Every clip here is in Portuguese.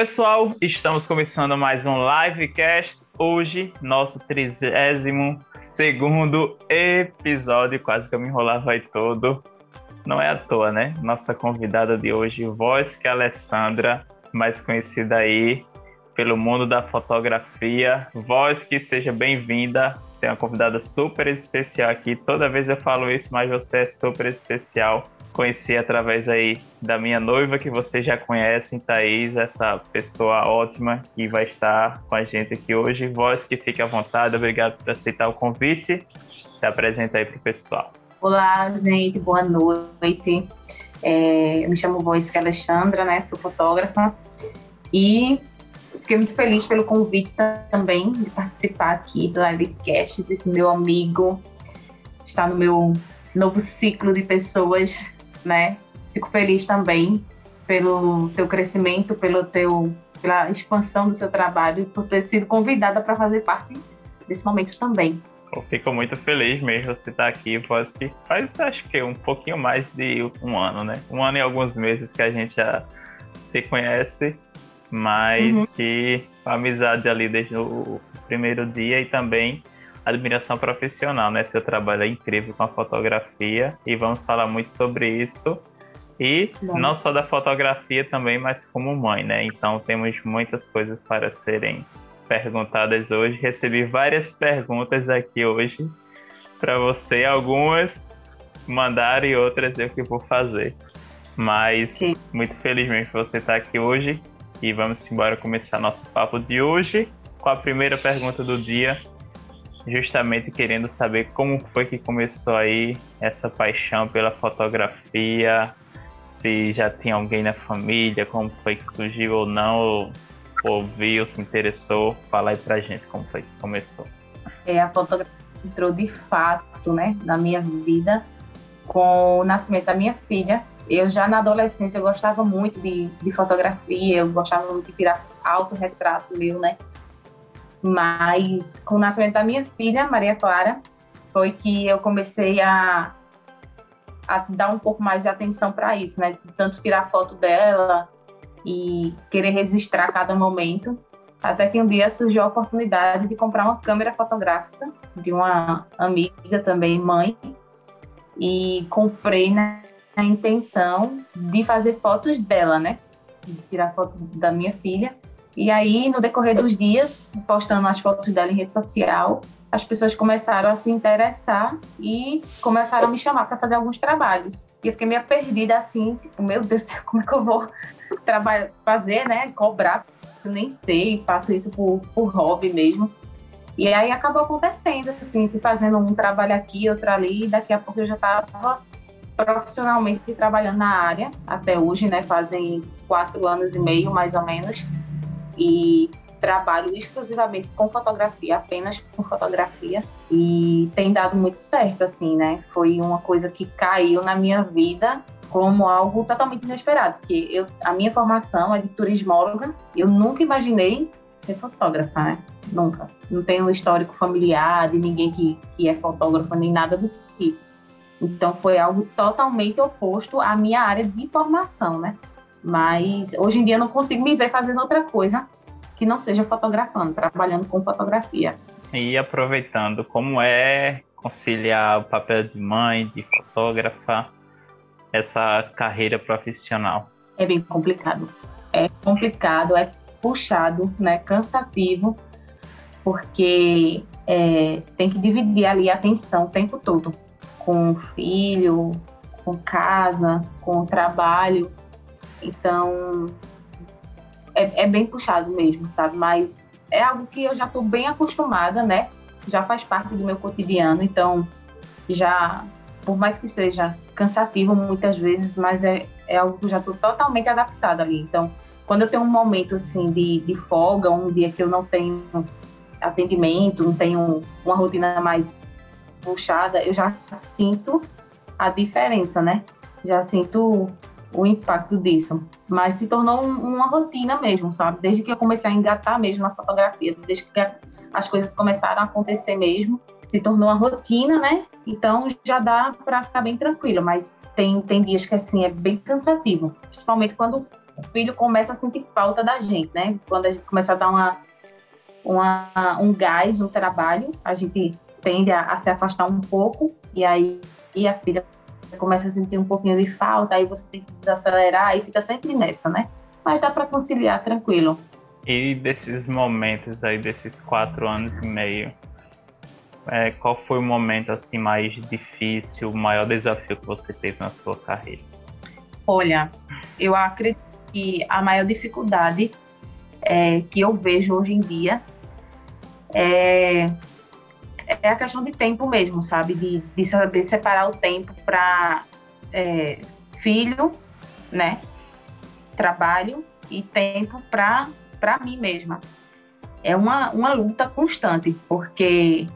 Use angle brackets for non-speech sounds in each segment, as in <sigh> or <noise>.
pessoal, estamos começando mais um livecast. Hoje, nosso 32 segundo episódio, quase que eu me enrolava aí todo. Não é à toa, né? Nossa convidada de hoje, Voz que Alessandra, mais conhecida aí pelo mundo da fotografia. Voz que seja bem-vinda. Você é uma convidada super especial aqui. Toda vez eu falo isso, mas você é super especial conheci através aí da minha noiva, que vocês já conhecem, Thaís, essa pessoa ótima que vai estar com a gente aqui hoje. Voz que fique à vontade, obrigado por aceitar o convite. Se apresenta aí para o pessoal. Olá, gente, boa noite. É, eu me chamo Voz Alexandra, né? Sou fotógrafa e fiquei muito feliz pelo convite também de participar aqui do livecast desse meu amigo. Está no meu novo ciclo de pessoas né? Fico feliz também pelo teu crescimento, pelo teu pela expansão do seu trabalho e por ter sido convidada para fazer parte desse momento também. Eu fico muito feliz mesmo você estar aqui, pois que faz acho que um pouquinho mais de um ano, né? Um ano e alguns meses que a gente já se conhece, mas uhum. que a amizade ali desde o primeiro dia e também admiração profissional, né? Seu trabalho é incrível com a fotografia e vamos falar muito sobre isso. E Bom. não só da fotografia também, mas como mãe, né? Então temos muitas coisas para serem perguntadas hoje. Recebi várias perguntas aqui hoje para você, algumas mandaram e outras eu que vou fazer. Mas Sim. muito feliz mesmo que você estar aqui hoje e vamos embora começar nosso papo de hoje com a primeira pergunta do dia, justamente querendo saber como foi que começou aí essa paixão pela fotografia, se já tinha alguém na família, como foi que surgiu ou não, ou ouviu, se interessou, fala aí pra gente como foi que começou. É, a fotografia entrou de fato, né, na minha vida com o nascimento da minha filha. Eu já na adolescência eu gostava muito de, de fotografia, eu gostava muito de tirar autorretrato meu, né? Mas com o nascimento da minha filha, Maria Clara, foi que eu comecei a, a dar um pouco mais de atenção para isso, né? Tanto tirar foto dela e querer registrar cada momento. Até que um dia surgiu a oportunidade de comprar uma câmera fotográfica de uma amiga também, mãe, e comprei na, na intenção de fazer fotos dela, né? De tirar foto da minha filha e aí, no decorrer dos dias, postando as fotos dela em rede social, as pessoas começaram a se interessar e começaram a me chamar para fazer alguns trabalhos. E eu fiquei meio perdida assim, tipo, meu Deus, como é que eu vou <laughs> trabalhar, fazer, né? Cobrar, eu nem sei, faço isso por, por hobby mesmo. E aí acabou acontecendo, assim, fazendo um trabalho aqui, outro ali, e daqui a pouco eu já estava profissionalmente trabalhando na área, até hoje, né? Fazem quatro anos e meio, mais ou menos e trabalho exclusivamente com fotografia, apenas com fotografia e tem dado muito certo assim, né? Foi uma coisa que caiu na minha vida como algo totalmente inesperado, porque eu a minha formação é de turismóloga, eu nunca imaginei ser fotógrafa, né? Nunca. Não tenho um histórico familiar de ninguém que, que é fotógrafo nem nada do tipo. Então foi algo totalmente oposto à minha área de formação, né? Mas hoje em dia eu não consigo me ver fazendo outra coisa que não seja fotografando, trabalhando com fotografia. E aproveitando, como é conciliar o papel de mãe, de fotógrafa, essa carreira profissional? É bem complicado. É complicado, é puxado, né, cansativo, porque é, tem que dividir ali a atenção o tempo todo com o filho, com casa, com o trabalho. Então, é, é bem puxado mesmo, sabe? Mas é algo que eu já estou bem acostumada, né? Já faz parte do meu cotidiano, então já, por mais que seja cansativo muitas vezes, mas é, é algo que eu já estou totalmente adaptada ali. Então, quando eu tenho um momento assim de, de folga, um dia que eu não tenho atendimento, não tenho uma rotina mais puxada, eu já sinto a diferença, né? Já sinto o impacto disso. Mas se tornou um, uma rotina mesmo, sabe? Desde que eu comecei a engatar mesmo na fotografia, desde que as coisas começaram a acontecer mesmo, se tornou uma rotina, né? Então já dá para ficar bem tranquilo, mas tem, tem dias que assim é bem cansativo, principalmente quando o filho começa a sentir falta da gente, né? Quando a gente começa a dar uma, uma um gás no trabalho, a gente tende a, a se afastar um pouco e aí e a filha começa a sentir um pouquinho de falta, aí você tem que desacelerar e fica sempre nessa, né? Mas dá para conciliar tranquilo. E desses momentos aí, desses quatro anos e meio, é, qual foi o momento assim mais difícil, o maior desafio que você teve na sua carreira? Olha, eu acredito que a maior dificuldade é, que eu vejo hoje em dia é, é a questão de tempo mesmo, sabe? De, de saber separar o tempo para é, filho, né? Trabalho e tempo para mim mesma. É uma, uma luta constante, porque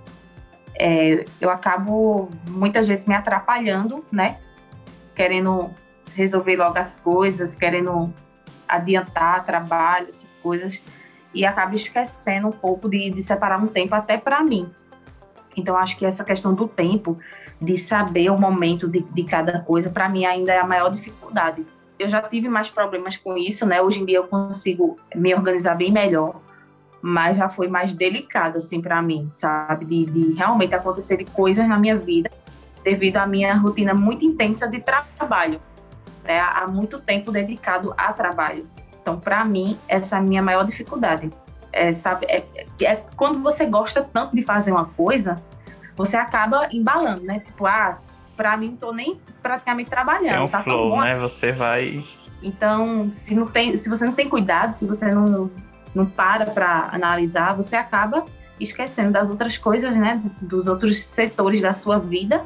é, eu acabo muitas vezes me atrapalhando, né? Querendo resolver logo as coisas, querendo adiantar trabalho, essas coisas, e acabo esquecendo um pouco de, de separar um tempo até para mim. Então, acho que essa questão do tempo, de saber o momento de, de cada coisa, para mim ainda é a maior dificuldade. Eu já tive mais problemas com isso, né? Hoje em dia eu consigo me organizar bem melhor, mas já foi mais delicado, assim, para mim, sabe? De, de realmente acontecerem coisas na minha vida devido à minha rotina muito intensa de trabalho, né? Há muito tempo dedicado a trabalho. Então, para mim, essa é a minha maior dificuldade. É, sabe, é, é, quando você gosta tanto de fazer uma coisa, você acaba embalando, né? Tipo, ah, para mim, tô nem praticamente trabalhando. É um tá flow, né? Você vai. Então, se, não tem, se você não tem cuidado, se você não, não para para analisar, você acaba esquecendo das outras coisas, né, dos outros setores da sua vida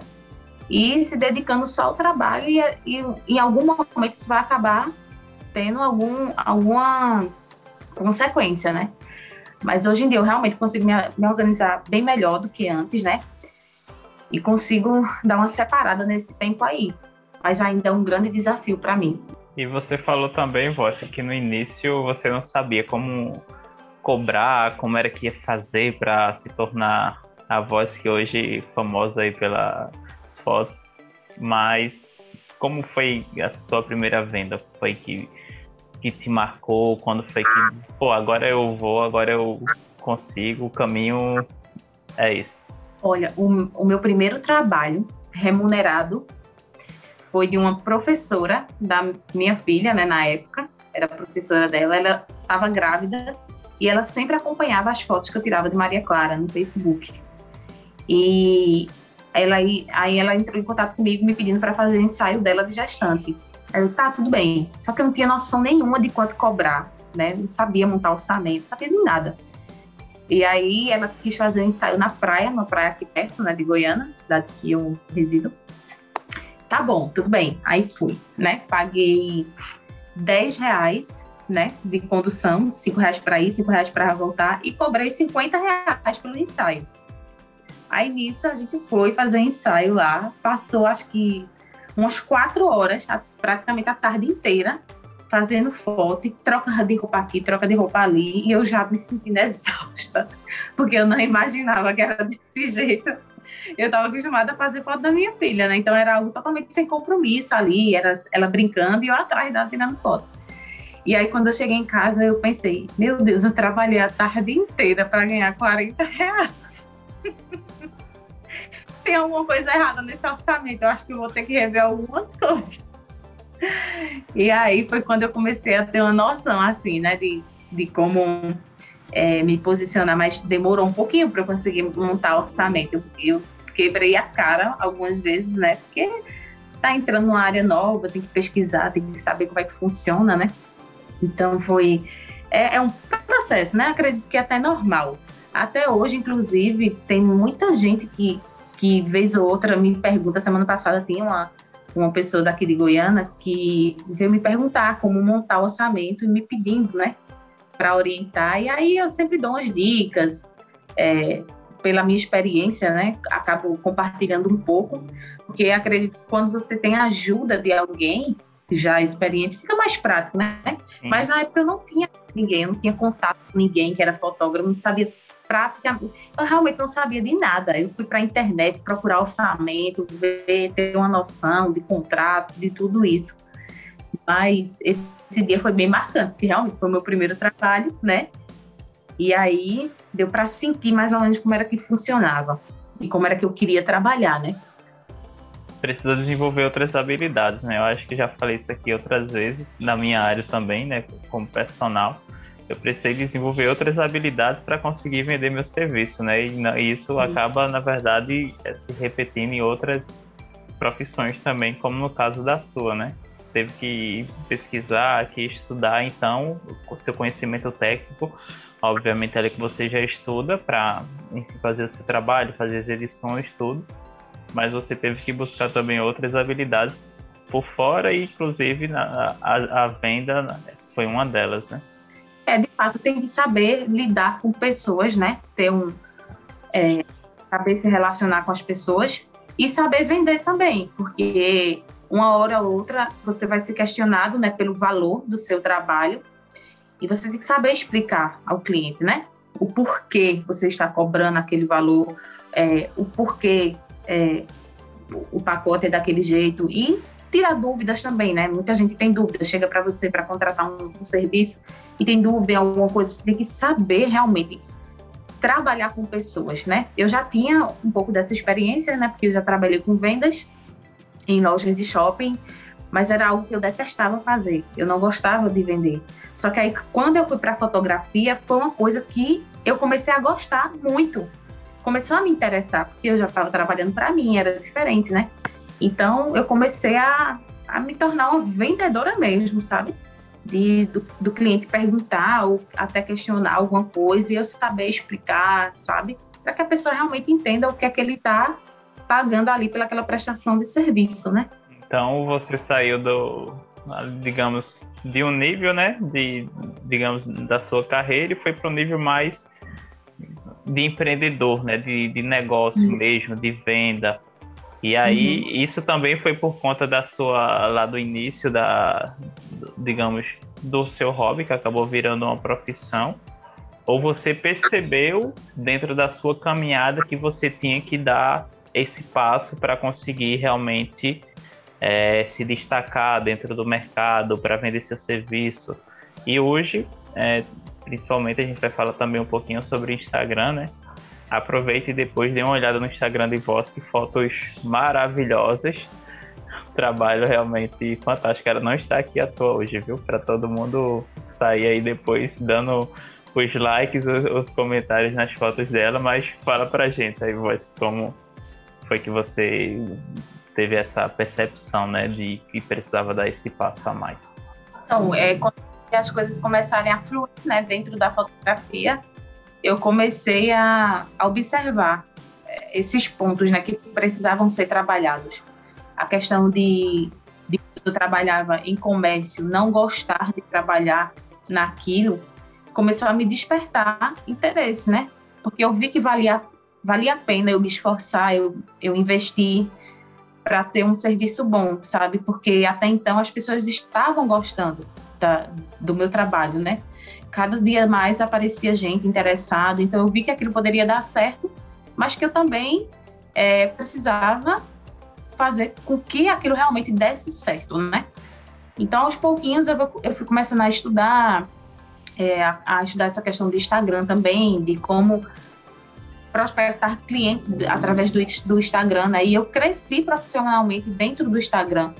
e se dedicando só ao trabalho e, e em algum momento isso vai acabar tendo algum, alguma consequência, né? Mas hoje em dia eu realmente consigo me, me organizar bem melhor do que antes, né? E consigo dar uma separada nesse tempo aí. Mas ainda é um grande desafio para mim. E você falou também, Vossa, que no início você não sabia como cobrar, como era que ia fazer para se tornar a voz que hoje é famosa aí pelas fotos. Mas como foi a sua primeira venda? Foi que, que te marcou? Quando foi que, pô, agora eu vou, agora eu consigo, o caminho é esse? Olha, o, o meu primeiro trabalho remunerado foi de uma professora da minha filha, né, na época, era professora dela, ela estava grávida e ela sempre acompanhava as fotos que eu tirava de Maria Clara no Facebook. E ela aí ela entrou em contato comigo me pedindo para fazer o ensaio dela de gestante. Eu, tá, tudo bem. Só que eu não tinha noção nenhuma de quanto cobrar, né? Não sabia montar orçamento, não sabia de nada. E aí ela quis fazer um ensaio na praia, na praia aqui perto, né, de Goiânia, cidade que eu resido. Tá bom, tudo bem. Aí fui, né? Paguei 10 reais, né? De condução, 5 reais para ir, 5 reais para voltar, e cobrei 50 reais pelo ensaio. Aí nisso a gente foi fazer um ensaio lá, passou acho que umas quatro horas, praticamente a tarde inteira, fazendo foto e troca de roupa aqui, troca de roupa ali, e eu já me sentindo exausta, <laughs> porque eu não imaginava que era desse <laughs> jeito eu estava acostumada a fazer foto da minha filha, né? Então era algo totalmente sem compromisso ali, era ela brincando e eu atrás dela tirando foto. E aí, quando eu cheguei em casa, eu pensei: meu Deus, eu trabalhei a tarde inteira para ganhar 40 reais. <laughs> Tem alguma coisa errada nesse orçamento, eu acho que vou ter que rever algumas <laughs> coisas. E aí foi quando eu comecei a ter uma noção, assim, né, de, de como é, me posicionar, mas demorou um pouquinho para eu conseguir montar o orçamento. Eu, quebrei a cara algumas vezes, né? Porque está entrando numa área nova, tem que pesquisar, tem que saber como é que funciona, né? Então foi. É, é um processo, né? Acredito que é até normal. Até hoje, inclusive, tem muita gente que, que vez ou outra me pergunta. Semana passada tinha uma, uma pessoa daqui de Goiânia que veio me perguntar como montar o orçamento e me pedindo, né? para orientar. E aí eu sempre dou umas dicas, é, pela minha experiência, né? Acabo compartilhando um pouco, porque acredito que quando você tem a ajuda de alguém já experiente, fica mais prático, né? Mas na época eu não tinha ninguém, eu não tinha contato com ninguém que era fotógrafo, não sabia praticamente, eu realmente não sabia de nada. Eu fui para a internet procurar orçamento, ver, ter uma noção de contrato, de tudo isso. Mas esse, dia foi bem marcante, porque realmente foi o meu primeiro trabalho, né? E aí deu para sentir mais ou menos como era que funcionava e como era que eu queria trabalhar, né? Precisa desenvolver outras habilidades, né? Eu acho que já falei isso aqui outras vezes, na minha área também, né? Como personal. Eu precisei desenvolver outras habilidades para conseguir vender meu serviço, né? E isso Sim. acaba, na verdade, é, se repetindo em outras profissões também, como no caso da sua, né? Teve que pesquisar, que estudar, então, o seu conhecimento técnico Obviamente é ali que você já estuda para fazer o seu trabalho, fazer as edições, tudo. Mas você teve que buscar também outras habilidades por fora e inclusive na, a, a venda foi uma delas, né? É, de fato, tem que saber lidar com pessoas, né? Ter um. É, saber se relacionar com as pessoas e saber vender também, porque uma hora ou outra você vai ser questionado né, pelo valor do seu trabalho e você tem que saber explicar ao cliente, né? O porquê você está cobrando aquele valor, é, o porquê é, o pacote é daquele jeito e tirar dúvidas também, né? Muita gente tem dúvidas, chega para você para contratar um, um, serviço e tem dúvida em alguma coisa, você tem que saber realmente trabalhar com pessoas, né? Eu já tinha um pouco dessa experiência, né? Porque eu já trabalhei com vendas em lojas de shopping mas era algo que eu detestava fazer. Eu não gostava de vender. Só que aí, quando eu fui para fotografia, foi uma coisa que eu comecei a gostar muito. Começou a me interessar, porque eu já estava trabalhando para mim, era diferente, né? Então, eu comecei a, a me tornar uma vendedora mesmo, sabe? De, do, do cliente perguntar ou até questionar alguma coisa e eu saber explicar, sabe? Para que a pessoa realmente entenda o que é que ele está pagando ali pelaquela prestação de serviço, né? Então você saiu do, digamos, de um nível, né, de, digamos, da sua carreira e foi para um nível mais de empreendedor, né, de, de negócio uhum. mesmo, de venda. E aí uhum. isso também foi por conta da sua lá do início da, digamos, do seu hobby que acabou virando uma profissão. Ou você percebeu dentro da sua caminhada que você tinha que dar esse passo para conseguir realmente é, se destacar dentro do mercado para vender seu serviço. E hoje, é, principalmente, a gente vai falar também um pouquinho sobre o Instagram, né? Aproveite e depois dê uma olhada no Instagram de Voz, que fotos maravilhosas. Trabalho realmente fantástico. Ela não está aqui à toa hoje, viu? Para todo mundo sair aí depois dando os likes, os, os, comentários nas fotos dela, mas fala pra gente aí, Voz, como foi que você teve essa percepção, né, de que precisava dar esse passo a mais? Então, é, quando as coisas começarem a fluir, né, dentro da fotografia, eu comecei a, a observar é, esses pontos, né, que precisavam ser trabalhados. A questão de, de eu trabalhava em comércio, não gostar de trabalhar naquilo, começou a me despertar interesse, né? Porque eu vi que valia, valia a pena eu me esforçar, eu, eu investir, para ter um serviço bom, sabe? Porque até então as pessoas estavam gostando da, do meu trabalho, né? Cada dia mais aparecia gente interessada, então eu vi que aquilo poderia dar certo, mas que eu também é, precisava fazer com que aquilo realmente desse certo, né? Então, aos pouquinhos, eu, eu fui começando a estudar, é, a, a estudar essa questão do Instagram também, de como prospectar clientes através do, do Instagram, né? E eu cresci profissionalmente dentro do Instagram.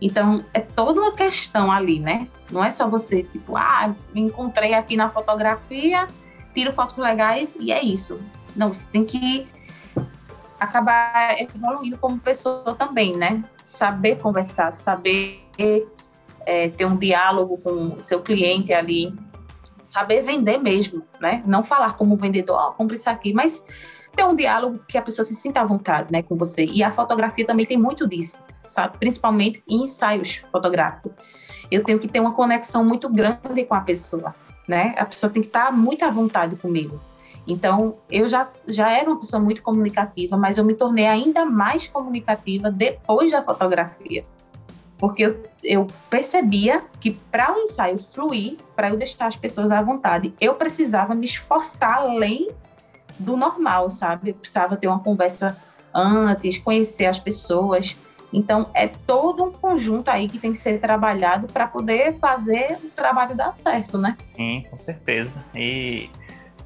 Então, é toda uma questão ali, né? Não é só você, tipo, ah, me encontrei aqui na fotografia, tiro fotos legais e é isso. Não, você tem que acabar evoluindo como pessoa também, né? Saber conversar, saber é, ter um diálogo com o seu cliente ali, saber vender mesmo, né? Não falar como vendedor, ó, oh, compre isso aqui, mas ter um diálogo que a pessoa se sinta à vontade, né, com você. E a fotografia também tem muito disso, sabe? Principalmente em ensaios fotográficos. Eu tenho que ter uma conexão muito grande com a pessoa, né? A pessoa tem que estar muito à vontade comigo. Então, eu já, já era uma pessoa muito comunicativa, mas eu me tornei ainda mais comunicativa depois da fotografia porque eu, eu percebia que para o ensaio fluir, para eu deixar as pessoas à vontade, eu precisava me esforçar além do normal, sabe? Eu precisava ter uma conversa antes, conhecer as pessoas. Então, é todo um conjunto aí que tem que ser trabalhado para poder fazer o trabalho dar certo, né? Sim, com certeza. E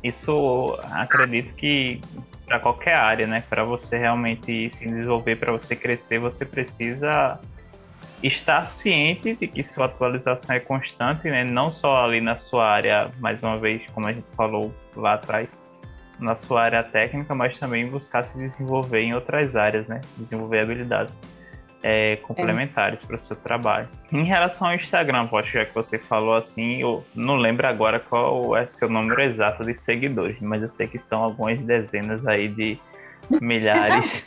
isso acredito que para qualquer área, né? Para você realmente se desenvolver, para você crescer, você precisa estar ciente de que sua atualização é constante, né? Não só ali na sua área, mais uma vez, como a gente falou lá atrás, na sua área técnica, mas também buscar se desenvolver em outras áreas, né? Desenvolver habilidades é, complementares é. para o seu trabalho. Em relação ao Instagram, poxa, já que você falou assim, eu não lembro agora qual é seu número exato de seguidores, mas eu sei que são algumas dezenas aí de milhares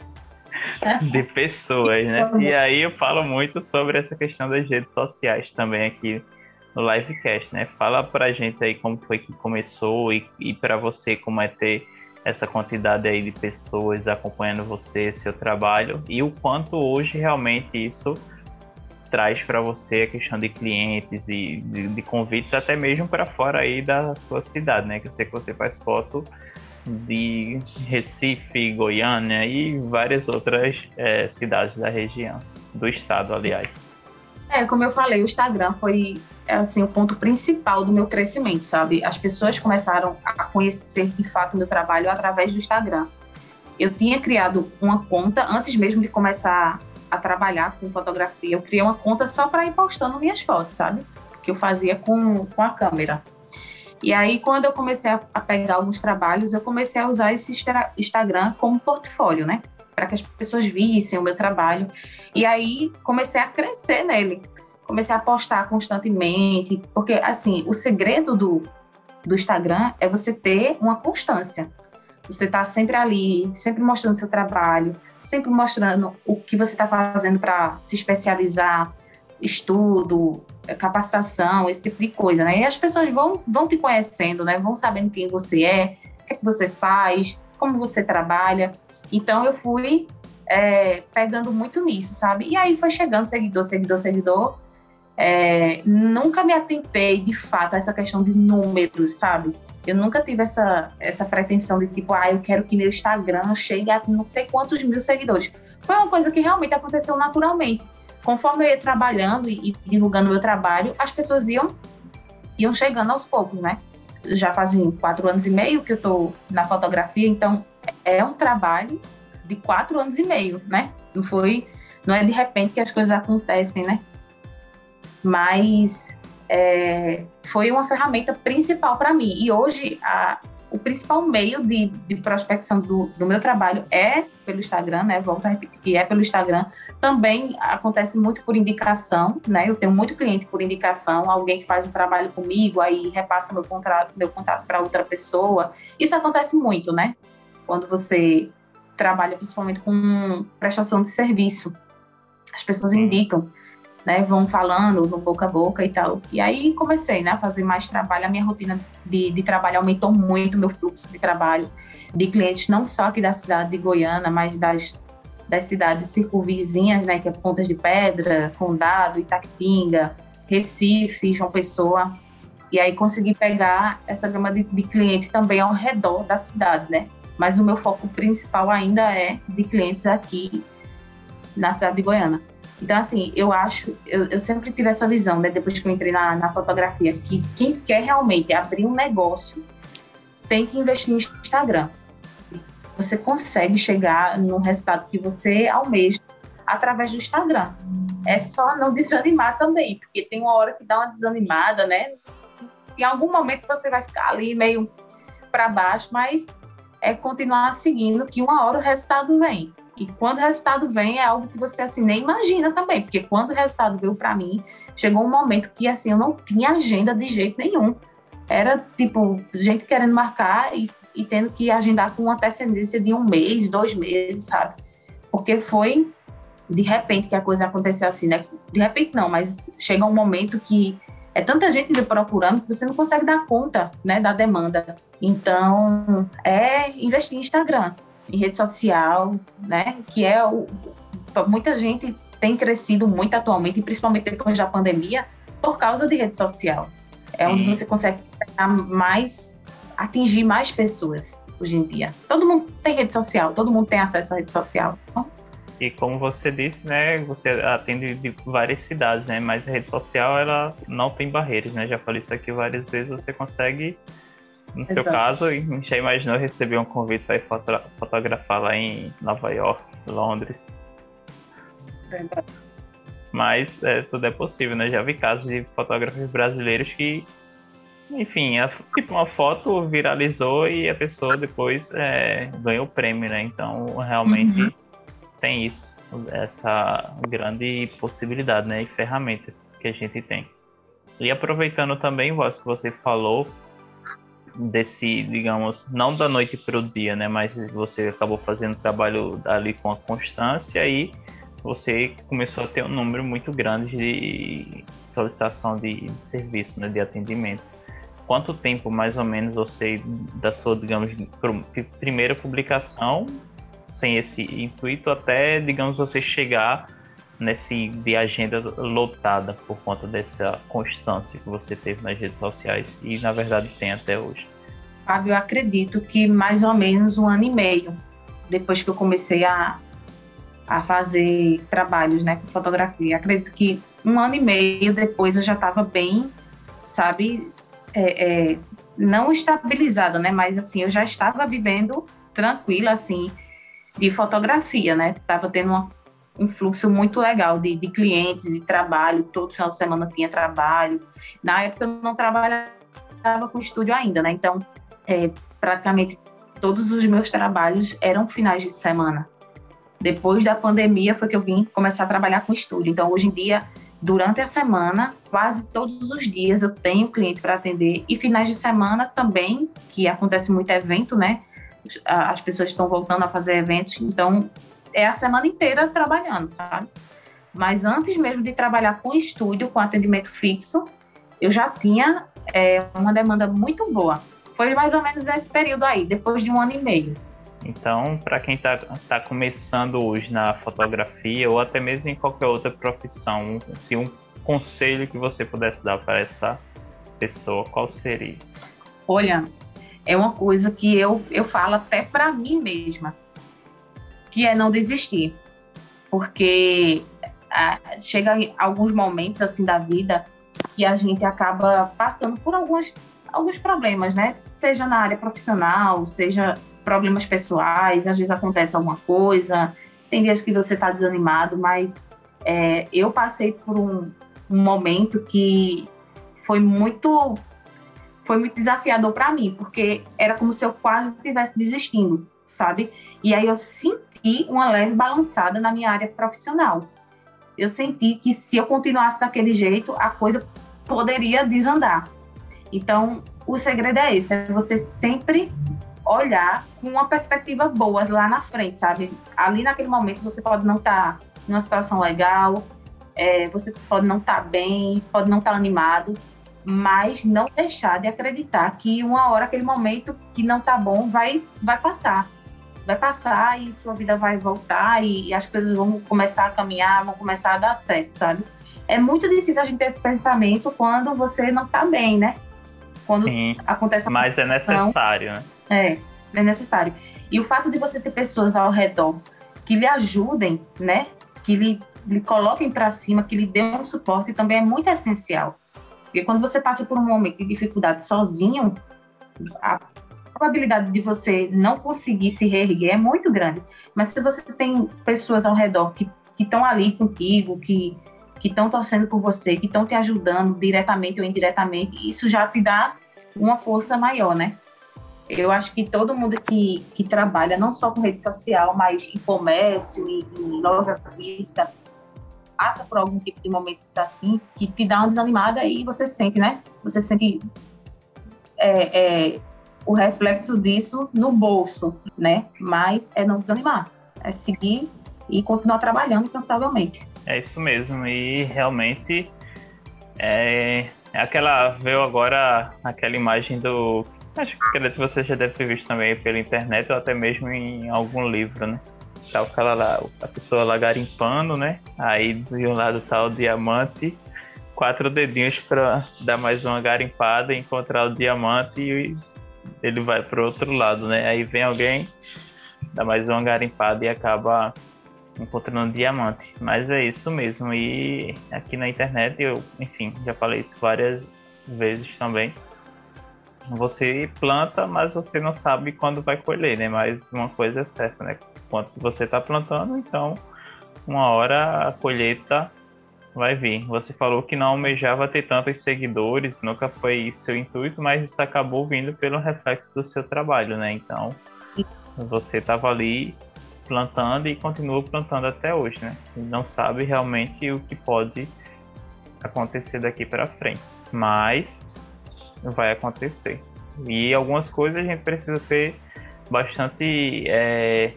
<laughs> de pessoas, né? E aí eu falo muito sobre essa questão das redes sociais também aqui no livecast, né? Fala pra gente aí como foi que começou e, e para você como é ter essa quantidade aí de pessoas acompanhando você, seu trabalho e o quanto hoje realmente isso traz para você a questão de clientes e de, de convites até mesmo para fora aí da sua cidade, né? Que eu sei que você faz foto de Recife, Goiânia e várias outras é, cidades da região, do estado, aliás. É, como eu falei, o Instagram foi é assim o ponto principal do meu crescimento, sabe? As pessoas começaram a conhecer de fato o meu trabalho através do Instagram. Eu tinha criado uma conta antes mesmo de começar a trabalhar com fotografia. Eu criei uma conta só para ir postando minhas fotos, sabe? Que eu fazia com, com a câmera. E aí, quando eu comecei a, a pegar alguns trabalhos, eu comecei a usar esse Instagram como portfólio, né? Para que as pessoas vissem o meu trabalho. E aí, comecei a crescer nele comecei a postar constantemente, porque assim, o segredo do, do Instagram é você ter uma constância. Você está sempre ali, sempre mostrando seu trabalho, sempre mostrando o que você está fazendo para se especializar, estudo, capacitação, esse tipo de coisa, né? E as pessoas vão, vão te conhecendo, né? Vão sabendo quem você é, o que, é que você faz, como você trabalha. Então eu fui é, pegando muito nisso, sabe? E aí foi chegando seguidor, seguidor, seguidor. É, nunca me atentei, de fato, a essa questão de números, sabe? Eu nunca tive essa, essa pretensão de tipo, ah, eu quero que meu Instagram chegue a não sei quantos mil seguidores. Foi uma coisa que realmente aconteceu naturalmente. Conforme eu ia trabalhando e, e divulgando meu trabalho, as pessoas iam, iam chegando aos poucos, né? Já fazem quatro anos e meio que eu estou na fotografia, então é um trabalho de quatro anos e meio, né? Não foi, não é de repente que as coisas acontecem, né? Mas é, foi uma ferramenta principal para mim. E hoje, a, o principal meio de, de prospecção do, do, meu trabalho é pelo Instagram, né? Volto a repetir que é pelo Instagram. Também acontece muito por indicação, né? Eu tenho muito cliente por indicação, alguém que faz um trabalho comigo, aí repassa meu contrato, meu contato para outra pessoa. Isso acontece muito, né? Quando você trabalha principalmente com prestação de serviço. As pessoas indicam né, vão falando no boca a boca e tal. E aí comecei, né, a fazer mais trabalho, a minha rotina de, de trabalho aumentou muito, meu fluxo de trabalho, de clientes não só aqui da cidade de Goiânia, mas das, das cidades circunvizinhas, né, que é Pontas de Pedra, Condado, Itaquitinga, Recife, João Pessoa. E aí consegui pegar essa gama de, de clientes também ao redor da cidade, né? Mas o meu foco principal ainda é de clientes aqui na cidade de Goiânia. Então, assim, eu acho, eu, eu sempre tive essa visão, né, depois que eu entrei na, na fotografia, que quem quer realmente abrir um negócio tem que investir no Instagram. Você consegue chegar no resultado que você almeja através do Instagram. É só não desanimar também, porque tem uma hora que dá uma desanimada, né? Em algum momento você vai ficar ali meio para baixo, mas é continuar seguindo que uma hora o resultado vem. E quando o resultado vem, é algo que você assim nem imagina também, porque quando o resultado veio para mim, chegou um momento que assim eu não tinha agenda de jeito nenhum. Era tipo gente querendo marcar e, e tendo que agendar com antecedência de um mês, dois meses, sabe? Porque foi de repente que a coisa aconteceu assim, né? De repente não, mas chega um momento que é tanta gente procurando que você não consegue dar conta, né, da demanda. Então, é investir em Instagram em rede social, né? Que é o muita gente tem crescido muito atualmente, principalmente depois da pandemia, por causa de rede social. É onde você consegue mais atingir mais pessoas hoje em dia. Todo mundo tem rede social, todo mundo tem acesso à rede social. E como você disse, né, você atende de várias cidades, né, mas a rede social ela não tem barreiras, né? Já falei isso aqui várias vezes, você consegue no Exato. seu caso, já imaginou receber um convite para foto fotografar lá em Nova York, Londres? Verdade. Mas é, tudo é possível, né? Já vi casos de fotógrafos brasileiros que, enfim, a, tipo, uma foto viralizou e a pessoa depois é, ganhou o prêmio, né? Então, realmente uhum. tem isso, essa grande possibilidade, né? E ferramenta que a gente tem. E aproveitando também, Voz, que você falou desse, digamos, não da noite para o dia, né? Mas você acabou fazendo trabalho ali com a constância e você começou a ter um número muito grande de solicitação de, de serviço, né? De atendimento. Quanto tempo, mais ou menos, você, da sua, digamos, primeira publicação, sem esse intuito, até, digamos, você chegar nesse de agenda lotada por conta dessa constância que você teve nas redes sociais e na verdade tem até hoje? Fábio, eu acredito que mais ou menos um ano e meio depois que eu comecei a, a fazer trabalhos né, com fotografia. Acredito que um ano e meio depois eu já estava bem, sabe, é, é, não estabilizada, né, mas assim, eu já estava vivendo tranquila, assim, de fotografia, né, estava tendo uma um fluxo muito legal de, de clientes, de trabalho, todo final de semana tinha trabalho. Na época eu não trabalhava com estúdio ainda, né? Então, é, praticamente todos os meus trabalhos eram finais de semana. Depois da pandemia foi que eu vim começar a trabalhar com estúdio. Então, hoje em dia, durante a semana, quase todos os dias eu tenho cliente para atender e finais de semana também, que acontece muito evento, né? As pessoas estão voltando a fazer eventos, então é a semana inteira trabalhando, sabe? Mas antes mesmo de trabalhar com estúdio, com atendimento fixo, eu já tinha é, uma demanda muito boa. Foi mais ou menos esse período aí, depois de um ano e meio. Então, para quem está tá começando hoje na fotografia ou até mesmo em qualquer outra profissão, se um conselho que você pudesse dar para essa pessoa, qual seria? Olha, é uma coisa que eu, eu falo até para mim mesma que é não desistir. Porque chega alguns momentos assim da vida que a gente acaba passando por alguns, alguns problemas, né? Seja na área profissional, seja problemas pessoais, às vezes acontece alguma coisa, tem dias que você está desanimado, mas é, eu passei por um, um momento que foi muito foi muito desafiador para mim, porque era como se eu quase estivesse desistindo, sabe? E aí eu senti uma leve balançada na minha área profissional. Eu senti que se eu continuasse daquele jeito, a coisa poderia desandar. Então, o segredo é esse, é você sempre olhar com uma perspectiva boa lá na frente, sabe? Ali naquele momento você pode não estar tá numa situação legal, é, você pode não estar tá bem, pode não estar tá animado, mas não deixar de acreditar que uma hora aquele momento que não está bom vai vai passar vai passar e sua vida vai voltar e, e, as coisas vão começar a caminhar, vão começar a dar certo, sabe? É muito difícil a gente ter esse pensamento quando você não tá bem, né? Quando Sim, acontece a Mas é necessário, né? É, é necessário. E o fato de você ter pessoas ao redor que lhe ajudem, né? Que lhe, lhe coloquem para cima, que lhe dêem um suporte também é muito essencial. Porque quando você passa por um momento de dificuldade sozinho, a probabilidade de você não conseguir se reerguer é muito grande. Mas se você tem pessoas ao redor que estão ali contigo, que estão torcendo por você, que estão te ajudando diretamente ou indiretamente, isso já te dá uma força maior, né? Eu acho que todo mundo que, que trabalha, não só com rede social, mas em comércio e em loja física, passa por algum tipo de momento assim, que te dá uma desanimada e você sente, né? Você sente é, é, o reflexo disso no bolso, né? Mas é não desanimar, é seguir e continuar trabalhando incansavelmente. É isso mesmo, e realmente é, é aquela veio agora aquela imagem do acho que você já deve ter visto também pela internet ou até mesmo em algum livro, né? Tá aquela lá, a pessoa lá garimpando, né? Aí de um lado tá o diamante, quatro dedinhos para dar mais uma garimpada, encontrar o diamante e ele vai pro outro lado, né? Aí vem alguém, dá mais uma garimpada e acaba encontrando diamante. Mas é isso mesmo. E aqui na internet, eu, enfim, já falei isso várias vezes também. Você planta, mas você não sabe quando vai colher, né? Mas uma coisa é certa, né? Quando você está plantando, então uma hora a colheita vai vir. Você falou que não almejava ter tantos seguidores, nunca foi seu intuito, mas isso acabou vindo pelo reflexo do seu trabalho, né? Então, você estava ali plantando e continua plantando até hoje, né? Não sabe realmente o que pode acontecer daqui para frente, mas vai acontecer. E algumas coisas a gente precisa ter bastante é,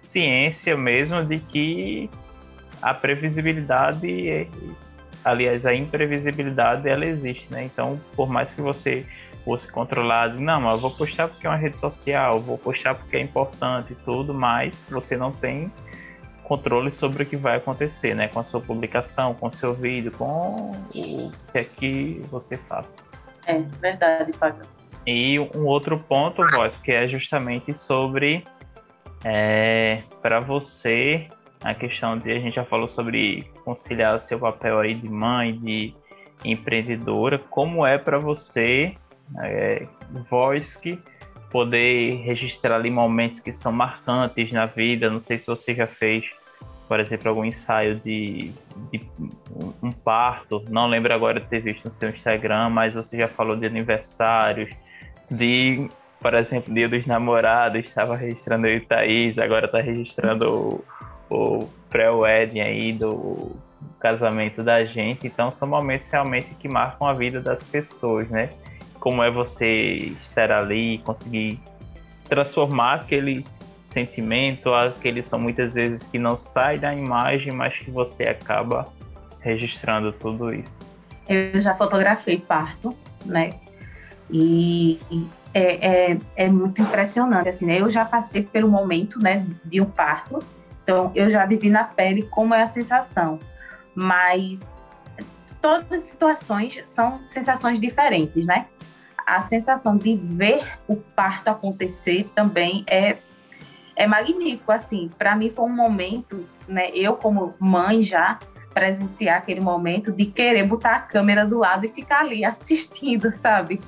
ciência mesmo de que a previsibilidade, aliás, a imprevisibilidade, ela existe, né? Então, por mais que você fosse controlado, não, mas eu vou postar porque é uma rede social, vou postar porque é importante e tudo, mas você não tem controle sobre o que vai acontecer, né? Com a sua publicação, com o seu vídeo, com o que é que você faça. É, verdade, Fábio. E um outro ponto, Voz, que é justamente sobre é, para você a questão de a gente já falou sobre conciliar o seu papel aí de mãe, de empreendedora, como é para você, é, Voice, poder registrar ali momentos que são marcantes na vida. Não sei se você já fez, por exemplo, algum ensaio de, de um parto. Não lembro agora de ter visto no seu Instagram, mas você já falou de aniversários, de por exemplo, Dia dos Namorados, estava registrando e Thaís, agora está registrando o pré-wedding aí do casamento da gente. Então são momentos realmente que marcam a vida das pessoas, né? Como é você estar ali conseguir transformar aquele sentimento, aqueles são muitas vezes que não sai da imagem, mas que você acaba registrando tudo isso. Eu já fotografei parto, né? E é, é, é muito impressionante, assim, né? Eu já passei pelo momento, né, de um parto então, eu já vivi na pele como é a sensação. Mas todas as situações são sensações diferentes, né? A sensação de ver o parto acontecer também é é magnífico, assim. Para mim foi um momento, né? Eu como mãe já presenciar aquele momento de querer botar a câmera do lado e ficar ali assistindo, <laughs> sabe?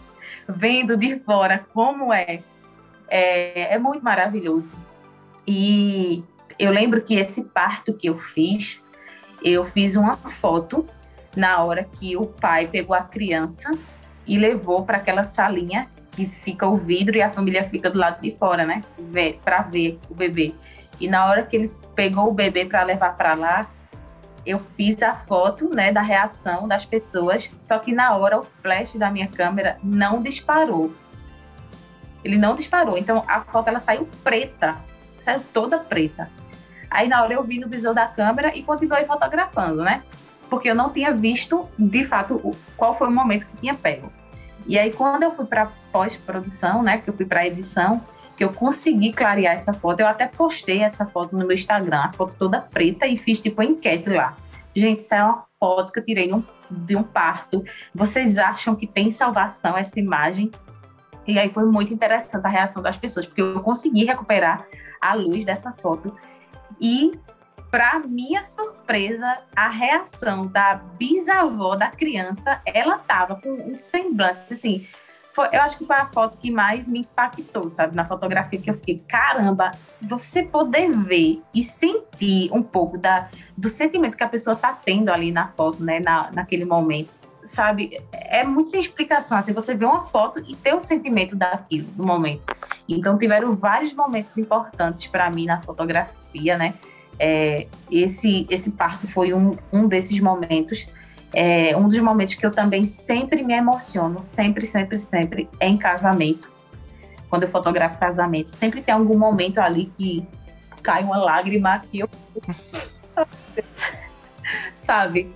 Vendo de fora como é. É, é muito maravilhoso. E eu lembro que esse parto que eu fiz, eu fiz uma foto na hora que o pai pegou a criança e levou para aquela salinha que fica o vidro e a família fica do lado de fora, né? Para ver o bebê. E na hora que ele pegou o bebê para levar para lá, eu fiz a foto, né, da reação das pessoas, só que na hora o flash da minha câmera não disparou. Ele não disparou, então a foto ela saiu preta, saiu toda preta. Aí na hora eu vi no visor da câmera e continuei fotografando, né? Porque eu não tinha visto, de fato, qual foi o momento que tinha pego. E aí quando eu fui para pós-produção, né, que eu fui para edição, que eu consegui clarear essa foto, eu até postei essa foto no meu Instagram, a foto toda preta e fiz tipo uma enquete lá. Gente, isso é uma foto que eu tirei de um, de um parto. Vocês acham que tem salvação essa imagem? E aí foi muito interessante a reação das pessoas, porque eu consegui recuperar a luz dessa foto e, para minha surpresa, a reação da bisavó da criança, ela tava com um semblante, assim, foi, eu acho que foi a foto que mais me impactou, sabe? Na fotografia que eu fiquei, caramba, você poder ver e sentir um pouco da, do sentimento que a pessoa tá tendo ali na foto, né? Na, naquele momento, sabe? É muito sem explicação. Assim, você vê uma foto e ter o sentimento daquilo, do momento. Então, tiveram vários momentos importantes para mim na fotografia né? É, esse, esse parto foi um, um desses momentos. É, um dos momentos que eu também sempre me emociono, sempre, sempre, sempre, é em casamento. Quando eu fotografo casamento, sempre tem algum momento ali que cai uma lágrima que eu. <laughs> <laughs> Sabe?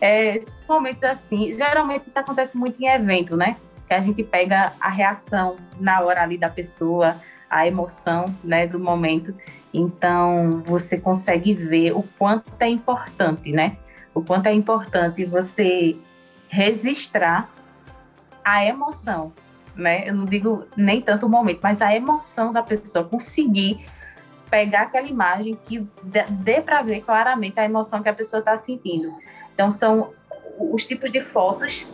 É, momentos assim, geralmente isso acontece muito em evento, né? Que a gente pega a reação na hora ali da pessoa, a emoção né, do momento. Então, você consegue ver o quanto é importante, né? O quanto é importante você registrar a emoção, né? Eu não digo nem tanto o momento, mas a emoção da pessoa, conseguir pegar aquela imagem que dê para ver claramente a emoção que a pessoa está sentindo. Então, são os tipos de fotos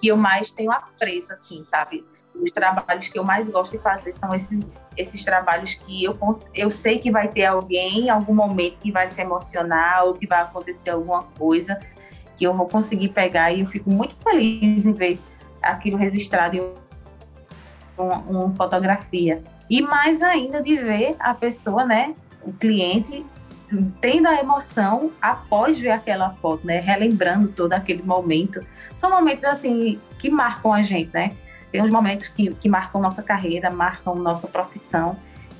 que eu mais tenho apreço, assim, sabe? Os trabalhos que eu mais gosto de fazer são esses, esses trabalhos que eu, eu sei que vai ter alguém em algum momento que vai se emocionar ou que vai acontecer alguma coisa que eu vou conseguir pegar e eu fico muito feliz em ver aquilo registrado em uma, uma fotografia. E mais ainda de ver a pessoa, né, o cliente, tendo a emoção após ver aquela foto, né, relembrando todo aquele momento. São momentos assim que marcam a gente, né? Tem uns momentos que, que marcam nossa carreira, marcam nossa profissão.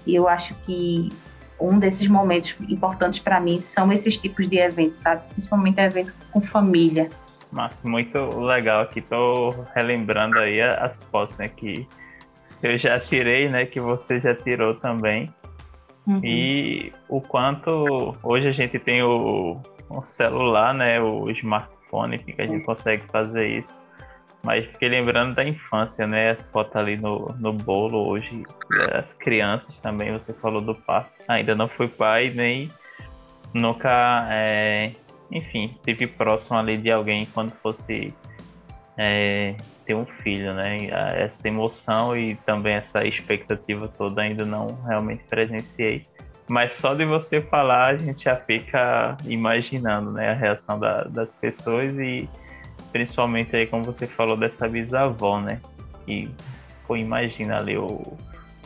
E eu acho que um desses momentos importantes para mim são esses tipos de eventos, sabe? Principalmente evento com família. Mas muito legal aqui, tô relembrando aí as fotos, né, que eu já tirei, né, que você já tirou também. Uhum. E o quanto hoje a gente tem o, o celular, né, o smartphone, que a gente consegue fazer isso. Mas fiquei lembrando da infância, né? As fotos ali no, no bolo hoje. As crianças também, você falou do parque. Ainda não fui pai, nem nunca, é, enfim, tive próximo ali de alguém quando fosse é, ter um filho, né? Essa emoção e também essa expectativa toda ainda não realmente presenciei. Mas só de você falar, a gente já fica imaginando, né? A reação da, das pessoas e principalmente aí, como você falou, dessa bisavó, né? E, pô, imagina ali o,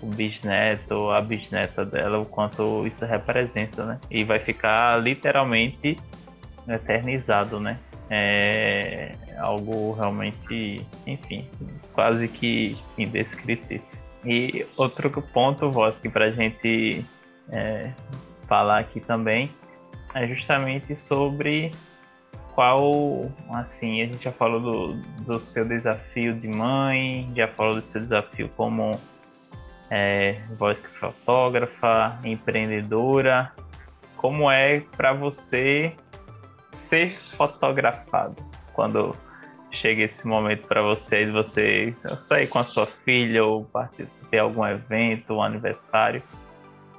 o bisneto, a bisneta dela, o quanto isso representa, né? E vai ficar literalmente eternizado, né? É algo realmente, enfim, quase que indescritível. E outro ponto, Voz, que para gente é, falar aqui também, é justamente sobre qual, assim, a gente já falou do, do seu desafio de mãe, já falou do seu desafio como é, voz fotógrafa, empreendedora. Como é para você ser fotografado quando chega esse momento para você de você sair com a sua filha ou participar de algum evento, um aniversário,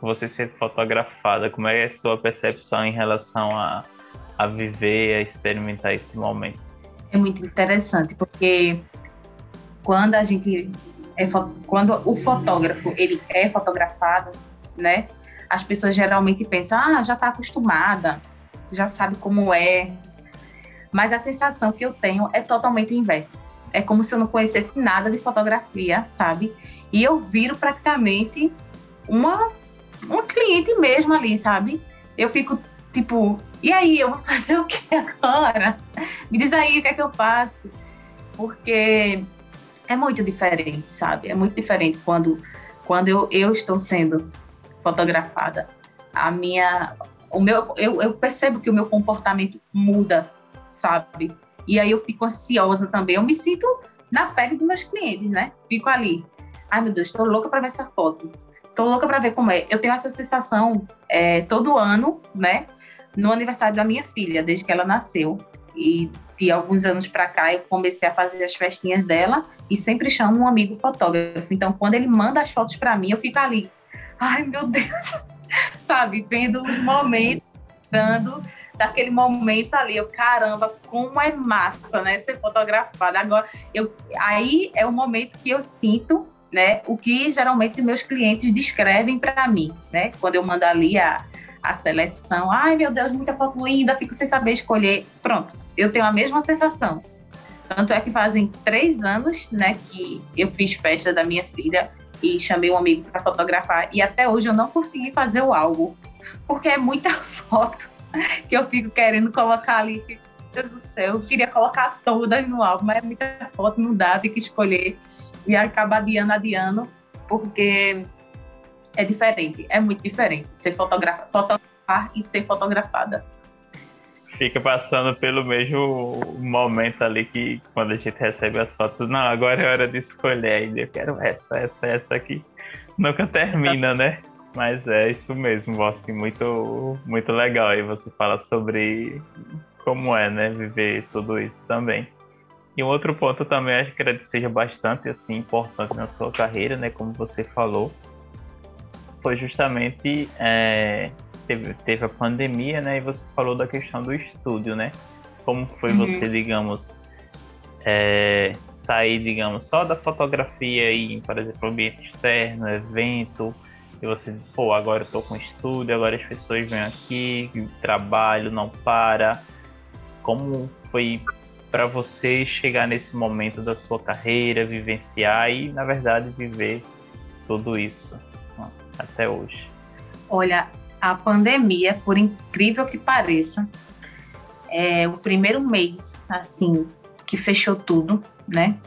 você ser fotografada? Como é a sua percepção em relação a a viver, a experimentar esse momento. É muito interessante, porque quando a gente é quando o fotógrafo ele é fotografado, né? As pessoas geralmente pensam, ah, já está acostumada, já sabe como é. Mas a sensação que eu tenho é totalmente inversa. É como se eu não conhecesse nada de fotografia, sabe? E eu viro praticamente uma uma cliente mesmo ali, sabe? Eu fico tipo, e aí, eu vou fazer o que agora? Me diz aí o que é que eu faço. Porque é muito diferente, sabe? É muito diferente quando, quando eu, eu estou sendo fotografada. A minha. O meu, eu, eu percebo que o meu comportamento muda, sabe? E aí eu fico ansiosa também. Eu me sinto na pele dos meus clientes, né? Fico ali. Ai, meu Deus, estou louca para ver essa foto. Estou louca para ver como é. Eu tenho essa sensação é, todo ano, né? no aniversário da minha filha, desde que ela nasceu. E de alguns anos para cá eu comecei a fazer as festinhas dela e sempre chamo um amigo fotógrafo. Então, quando ele manda as fotos para mim, eu fico ali, ai meu Deus, <laughs> sabe, vendo os momentos, dando daquele momento ali, eu caramba, como é massa, né, ser fotografada. Agora, eu aí é o momento que eu sinto, né, o que geralmente meus clientes descrevem para mim, né, quando eu mando ali a a seleção. Ai, meu Deus, muita foto linda, fico sem saber escolher. Pronto, eu tenho a mesma sensação. Tanto é que fazem três anos, né, que eu fiz festa da minha filha e chamei um amigo para fotografar e até hoje eu não consegui fazer o álbum, porque é muita <laughs> foto que eu fico querendo colocar ali. Meu Deus do céu, eu queria colocar todas no álbum, mas é muita foto, não dá, tem que escolher e acaba adiando, adiando, porque é diferente, é muito diferente ser fotografa, fotografar e ser fotografada. Fica passando pelo mesmo momento ali que quando a gente recebe as fotos, não, agora é hora de escolher ainda, eu quero essa, essa, essa aqui. Nunca termina, né? Mas é isso mesmo, Bosque, muito, muito legal. E você fala sobre como é, né, viver tudo isso também. E um outro ponto também, acho que seja bastante assim importante na sua carreira, né, como você falou, foi justamente é, teve, teve a pandemia, né? E você falou da questão do estúdio, né? Como foi uhum. você, digamos, é, sair, digamos, só da fotografia e, por exemplo, ambiente externo, evento, e você, pô, agora eu tô com estúdio, agora as pessoas vêm aqui, trabalho não para. Como foi para você chegar nesse momento da sua carreira, vivenciar e, na verdade, viver tudo isso até hoje? Olha, a pandemia, por incrível que pareça, é o primeiro mês, assim, que fechou tudo, né?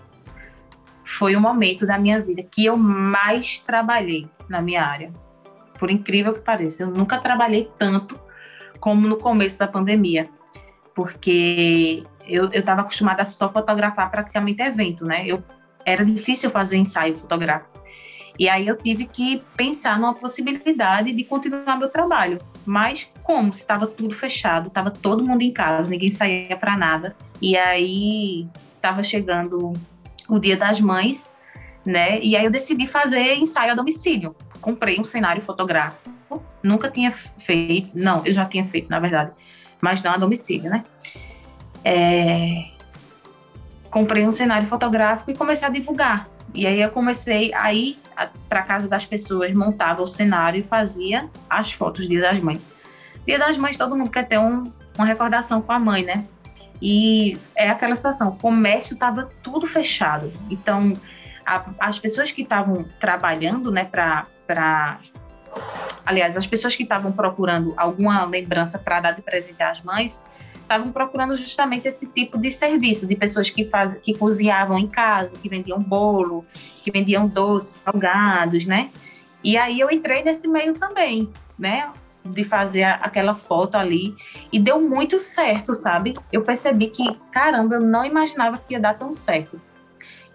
Foi o momento da minha vida que eu mais trabalhei na minha área. Por incrível que pareça, eu nunca trabalhei tanto como no começo da pandemia, porque eu estava acostumada a só fotografar praticamente evento, né? Eu, era difícil fazer ensaio fotográfico. E aí eu tive que pensar numa possibilidade de continuar meu trabalho. Mas como estava tudo fechado, estava todo mundo em casa, ninguém saía para nada. E aí estava chegando o Dia das Mães, né? E aí eu decidi fazer ensaio a domicílio. Comprei um cenário fotográfico. Nunca tinha feito, não, eu já tinha feito, na verdade, mas não a domicílio, né? É... Comprei um cenário fotográfico e comecei a divulgar. E aí eu comecei a ir para casa das pessoas, montava o cenário e fazia as fotos Dia das Mães. Dia das Mães, todo mundo quer ter um, uma recordação com a mãe, né? E é aquela situação, o comércio estava tudo fechado. Então, a, as pessoas que estavam trabalhando, né, para. Aliás, as pessoas que estavam procurando alguma lembrança para dar de presente às mães, estavam procurando justamente esse tipo de serviço, de pessoas que, faz, que cozinhavam em casa, que vendiam bolo, que vendiam doces, salgados, né? E aí eu entrei nesse meio também, né? De fazer aquela foto ali. E deu muito certo, sabe? Eu percebi que, caramba, eu não imaginava que ia dar tão certo.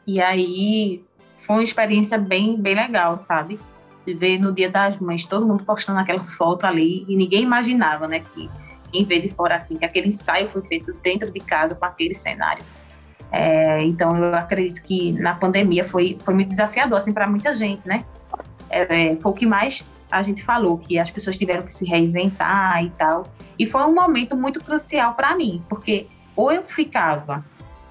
E aí foi uma experiência bem, bem legal, sabe? Ver no Dia das Mães todo mundo postando aquela foto ali e ninguém imaginava, né? Que em ver de fora assim, que aquele ensaio foi feito dentro de casa com aquele cenário. É, então eu acredito que na pandemia foi, foi muito desafiador assim para muita gente, né? É, foi o que mais a gente falou, que as pessoas tiveram que se reinventar e tal. E foi um momento muito crucial para mim, porque ou eu ficava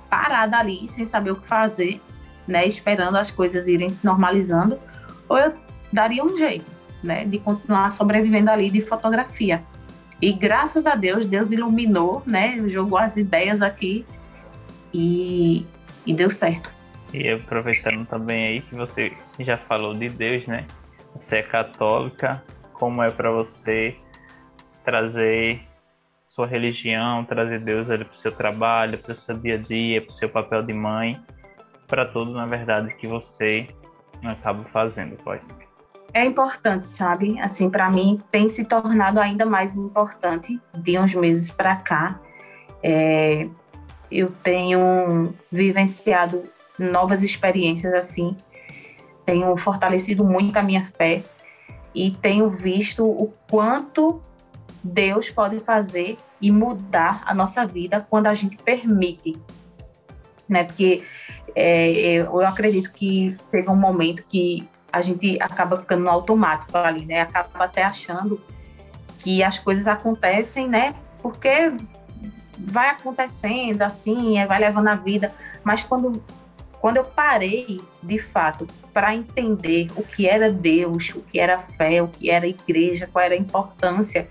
parada ali sem saber o que fazer, né, esperando as coisas irem se normalizando, ou eu daria um jeito, né, de continuar sobrevivendo ali de fotografia. E graças a Deus, Deus iluminou, né? Jogou as ideias aqui e, e deu certo. E aproveitando também aí que você já falou de Deus, né? Você é católica, como é para você trazer sua religião, trazer Deus para o seu trabalho, para o seu dia a dia, para o seu papel de mãe, para tudo, na verdade, que você acaba fazendo, pois é importante, sabe? Assim, para mim tem se tornado ainda mais importante de uns meses para cá. É, eu tenho vivenciado novas experiências assim, tenho fortalecido muito a minha fé e tenho visto o quanto Deus pode fazer e mudar a nossa vida quando a gente permite, né? Porque é, eu acredito que chega um momento que a gente acaba ficando no automático ali, né? Acaba até achando que as coisas acontecem, né? Porque vai acontecendo assim, vai levando a vida. Mas quando, quando eu parei, de fato, para entender o que era Deus, o que era fé, o que era igreja, qual era a importância,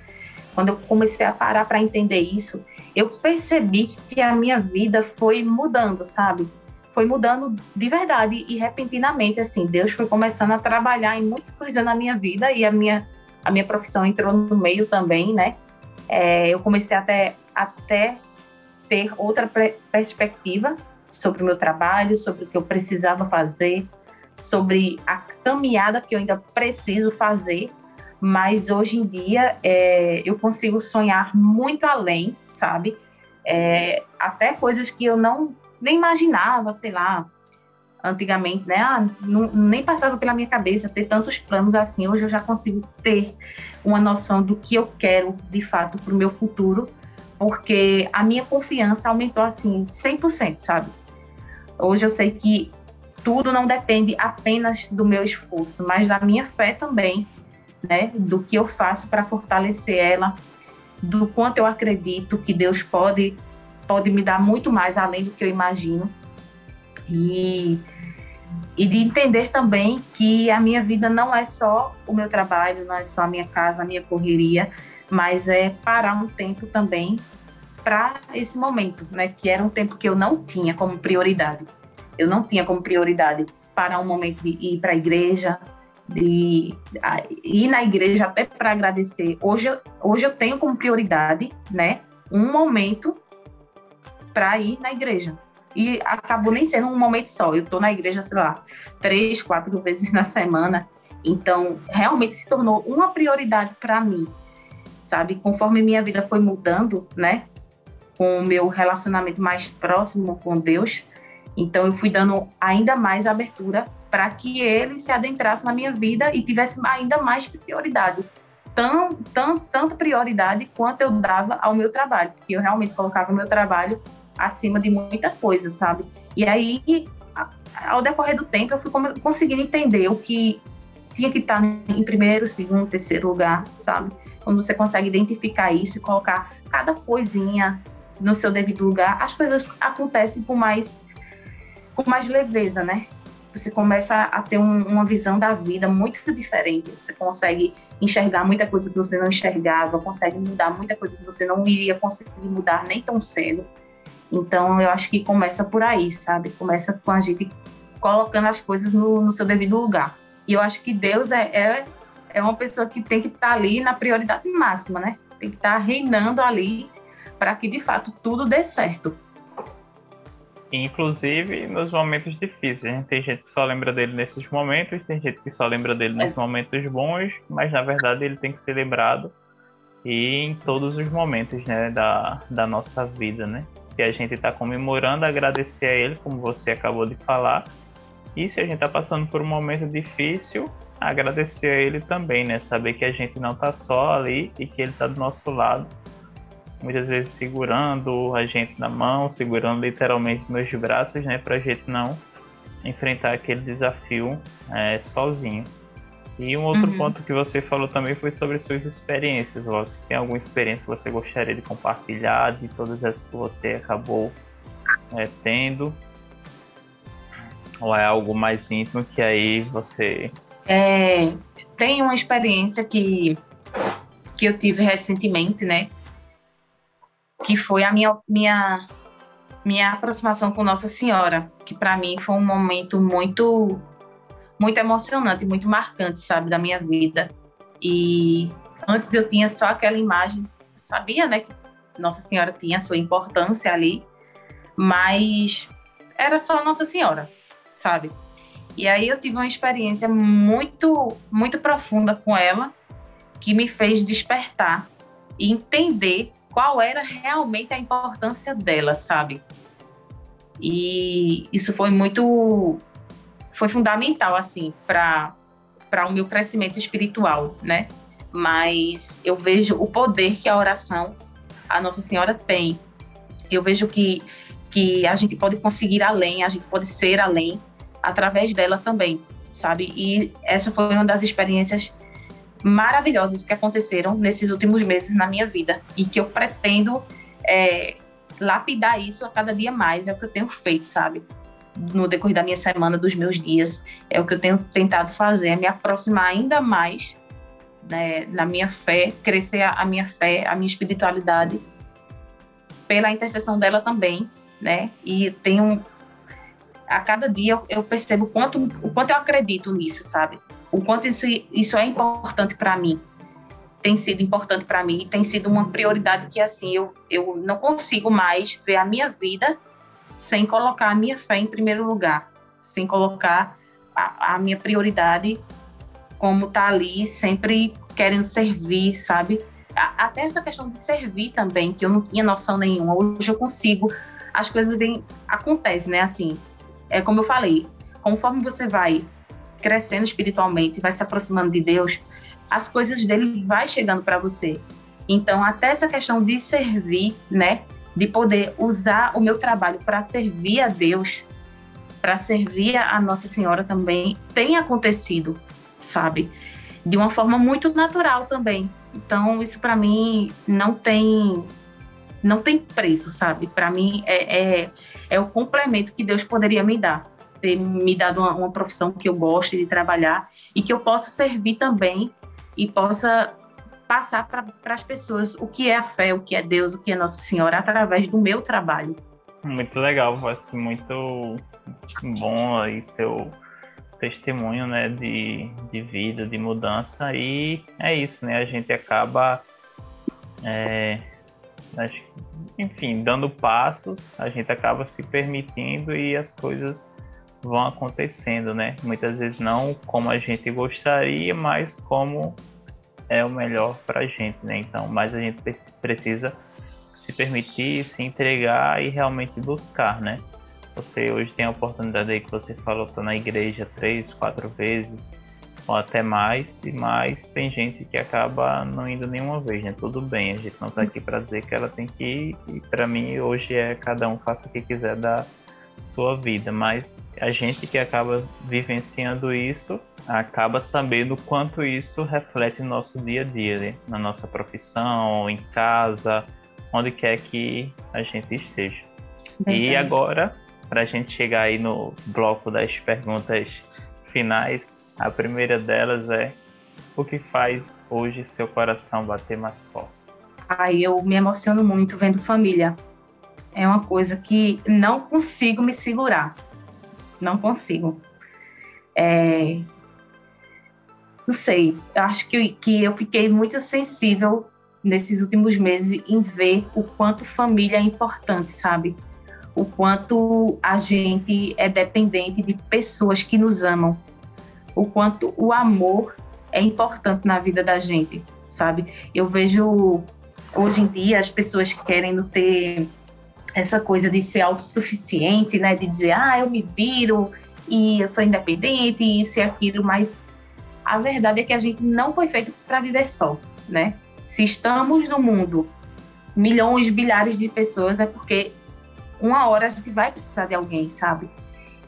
quando eu comecei a parar para entender isso, eu percebi que a minha vida foi mudando, sabe? Foi mudando de verdade e repentinamente, assim, Deus foi começando a trabalhar em muita coisa na minha vida e a minha, a minha profissão entrou no meio também, né? É, eu comecei até, até ter outra perspectiva sobre o meu trabalho, sobre o que eu precisava fazer, sobre a caminhada que eu ainda preciso fazer, mas hoje em dia é, eu consigo sonhar muito além, sabe? É, até coisas que eu não nem imaginava, sei lá, antigamente, né? Ah, não, nem passava pela minha cabeça ter tantos planos assim. Hoje eu já consigo ter uma noção do que eu quero de fato para o meu futuro, porque a minha confiança aumentou assim 100%, sabe? Hoje eu sei que tudo não depende apenas do meu esforço, mas da minha fé também, né? Do que eu faço para fortalecer ela, do quanto eu acredito que Deus pode pode me dar muito mais além do que eu imagino. E e de entender também que a minha vida não é só o meu trabalho, não é só a minha casa, a minha correria, mas é parar um tempo também para esse momento, né? Que era um tempo que eu não tinha como prioridade. Eu não tinha como prioridade parar um momento de ir para a igreja, de ir na igreja até para agradecer. Hoje, hoje eu tenho como prioridade, né? Um momento para ir na igreja. E acabou nem sendo um momento só. Eu estou na igreja, sei lá, três, quatro vezes na semana. Então, realmente se tornou uma prioridade para mim, sabe? Conforme minha vida foi mudando, né? Com o meu relacionamento mais próximo com Deus, então eu fui dando ainda mais abertura para que ele se adentrasse na minha vida e tivesse ainda mais prioridade. Tão, tão, tanta prioridade quanto eu dava ao meu trabalho, porque eu realmente colocava o meu trabalho acima de muita coisa, sabe? E aí, ao decorrer do tempo, eu fui conseguindo entender o que tinha que estar em primeiro, segundo, terceiro lugar, sabe? Quando você consegue identificar isso e colocar cada coisinha no seu devido lugar, as coisas acontecem com mais com mais leveza, né? Você começa a ter um, uma visão da vida muito diferente. Você consegue enxergar muita coisa que você não enxergava, consegue mudar muita coisa que você não iria conseguir mudar nem tão cedo. Então, eu acho que começa por aí, sabe? Começa com a gente colocando as coisas no, no seu devido lugar. E eu acho que Deus é, é, é uma pessoa que tem que estar tá ali na prioridade máxima, né? Tem que estar tá reinando ali para que, de fato, tudo dê certo. Inclusive nos momentos difíceis. Tem gente que só lembra dele nesses momentos, tem gente que só lembra dele nos é. momentos bons, mas na verdade ele tem que ser lembrado e em todos os momentos né, da, da nossa vida. Né? Se a gente está comemorando, agradecer a ele, como você acabou de falar. E se a gente está passando por um momento difícil, agradecer a ele também, né? Saber que a gente não está só ali e que ele está do nosso lado muitas vezes segurando a gente na mão, segurando literalmente nos braços, né, para a gente não enfrentar aquele desafio é, sozinho. E um outro uhum. ponto que você falou também foi sobre suas experiências. Você tem alguma experiência que você gostaria de compartilhar de todas essas que você acabou é, tendo? Ou é algo mais íntimo que aí você. É, tem uma experiência que, que eu tive recentemente, né? que foi a minha, minha, minha aproximação com Nossa Senhora, que para mim foi um momento muito, muito emocionante, muito marcante, sabe, da minha vida. E antes eu tinha só aquela imagem, sabia, né, que Nossa Senhora tinha sua importância ali, mas era só Nossa Senhora, sabe? E aí eu tive uma experiência muito, muito profunda com ela, que me fez despertar e entender qual era realmente a importância dela, sabe? E isso foi muito foi fundamental assim para para o meu crescimento espiritual, né? Mas eu vejo o poder que a oração a Nossa Senhora tem. Eu vejo que que a gente pode conseguir além, a gente pode ser além através dela também, sabe? E essa foi uma das experiências maravilhosas que aconteceram nesses últimos meses na minha vida e que eu pretendo é, lapidar isso a cada dia mais. É o que eu tenho feito, sabe? No decorrer da minha semana, dos meus dias, é o que eu tenho tentado fazer, é me aproximar ainda mais né, na minha fé, crescer a, a minha fé, a minha espiritualidade, pela intercessão dela também, né? E tenho a cada dia eu, percebo o quanto, o quanto eu acredito nisso, sabe? o quanto isso, isso é importante para mim. Tem sido importante para mim, tem sido uma prioridade que, assim, eu, eu não consigo mais ver a minha vida sem colocar a minha fé em primeiro lugar, sem colocar a, a minha prioridade como tá ali, sempre querendo servir, sabe? Até essa questão de servir também, que eu não tinha noção nenhuma. Hoje eu consigo, as coisas vêm, acontecem, né? Assim, é como eu falei, conforme você vai crescendo espiritualmente, vai se aproximando de Deus, as coisas dele vai chegando para você. Então, até essa questão de servir, né, de poder usar o meu trabalho para servir a Deus, para servir a Nossa Senhora também, tem acontecido, sabe? de uma forma muito natural também. Então, isso para mim não tem não tem preço, sabe? Para mim é, é, é, o complemento que Deus poderia me dar. Ter me dado uma, uma profissão que eu goste de trabalhar e que eu possa servir também e possa passar para as pessoas o que é a fé, o que é Deus, o que é Nossa Senhora através do meu trabalho. Muito legal, acho que muito bom aí seu testemunho, né, de, de vida, de mudança e é isso, né, a gente acaba, é, enfim, dando passos, a gente acaba se permitindo e as coisas vão acontecendo, né, muitas vezes não como a gente gostaria, mas como é o melhor para a gente, né, então, mas a gente precisa se permitir, se entregar e realmente buscar, né? Você hoje tem a oportunidade aí que você falou, tá na igreja três, quatro vezes, ou até mais, e mais tem gente que acaba não indo nenhuma vez, né? Tudo bem, a gente não tá aqui para dizer que ela tem que ir, e para mim hoje é cada um faça o que quiser da sua vida, mas a gente que acaba vivenciando isso acaba sabendo quanto isso reflete no nosso dia a dia, né? na nossa profissão, em casa, onde quer que a gente esteja. E agora, para a gente chegar aí no bloco das perguntas finais, a primeira delas é: o que faz hoje seu coração bater mais forte? Ai, eu me emociono muito vendo família. É uma coisa que não consigo me segurar. Não consigo. É... Não sei, acho que, que eu fiquei muito sensível nesses últimos meses em ver o quanto família é importante, sabe? O quanto a gente é dependente de pessoas que nos amam. O quanto o amor é importante na vida da gente, sabe? Eu vejo hoje em dia as pessoas querendo ter essa coisa de ser autossuficiente, né? De dizer, ah, eu me viro e eu sou independente, isso e aquilo, mas a verdade é que a gente não foi feito para viver só, né? Se estamos no mundo milhões, bilhares de pessoas, é porque uma hora a gente vai precisar de alguém, sabe?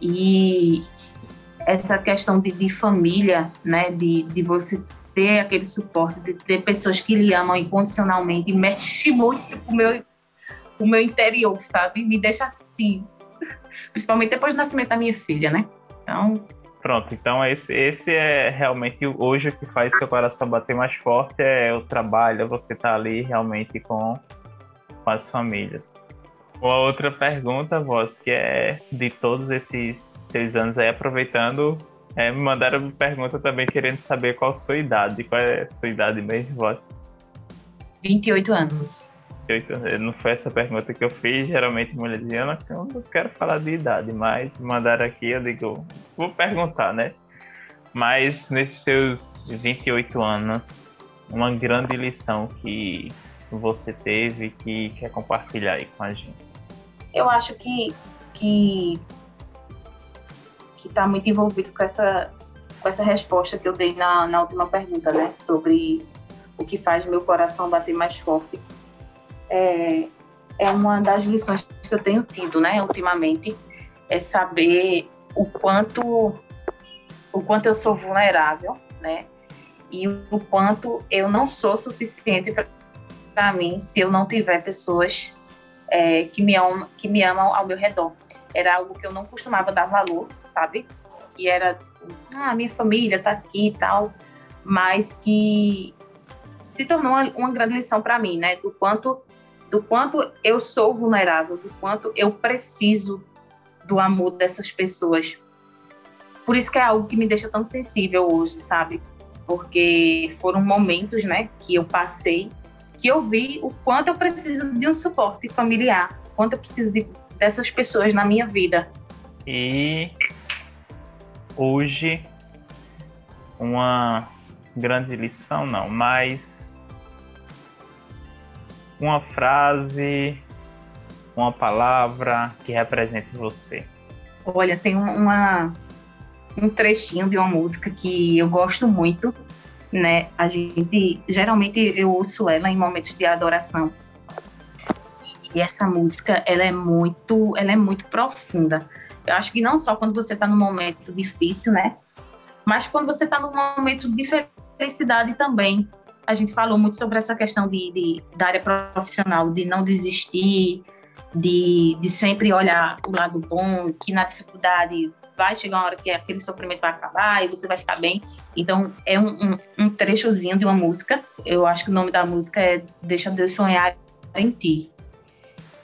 E essa questão de, de família, né, de, de você ter aquele suporte, de ter pessoas que lhe amam incondicionalmente, mexe muito com o meu, o meu interior, sabe? Me deixa assim, <laughs> principalmente depois do nascimento da minha filha, né? Então, Pronto, então esse, esse é realmente hoje o que faz seu coração bater mais forte é o trabalho, é você estar tá ali realmente com, com as famílias. Uma outra pergunta, voz, que é de todos esses seis anos aí, aproveitando, é, me mandaram uma pergunta também querendo saber qual a sua idade. Qual é a sua idade mesmo, voz? 28 anos. 28 Não foi essa pergunta que eu fiz, geralmente mulher dizia, eu não quero falar de idade, mas mandaram aqui, eu digo, vou perguntar, né? Mas nesses seus 28 anos, uma grande lição que você teve que quer compartilhar aí com a gente? Eu acho que que que está muito envolvido com essa com essa resposta que eu dei na, na última pergunta, né? Sobre o que faz meu coração bater mais forte é, é uma das lições que eu tenho tido, né, ultimamente, é saber o quanto o quanto eu sou vulnerável, né, e o quanto eu não sou suficiente para mim se eu não tiver pessoas é, que me amam que me amam ao meu redor. Era algo que eu não costumava dar valor, sabe? Que era tipo, ah, minha família tá aqui e tal, mas que se tornou uma, uma grande lição para mim, né? Do quanto do quanto eu sou vulnerável, do quanto eu preciso do amor dessas pessoas. Por isso que é algo que me deixa tão sensível hoje, sabe? Porque foram momentos, né, que eu passei, que eu vi o quanto eu preciso de um suporte familiar, quanto eu preciso de, dessas pessoas na minha vida. E hoje uma grande lição não, mas uma frase, uma palavra que represente você. Olha, tem uma, um trechinho de uma música que eu gosto muito, né? A gente geralmente eu ouço ela em momentos de adoração. E essa música, ela é muito, ela é muito profunda. Eu acho que não só quando você está num momento difícil, né? Mas quando você está num momento de felicidade também. A gente falou muito sobre essa questão de, de da área profissional, de não desistir, de, de sempre olhar o lado bom, que na dificuldade vai chegar uma hora que aquele sofrimento vai acabar e você vai ficar bem. Então, é um, um, um trechozinho de uma música. Eu acho que o nome da música é Deixa Deus Sonhar em Ti.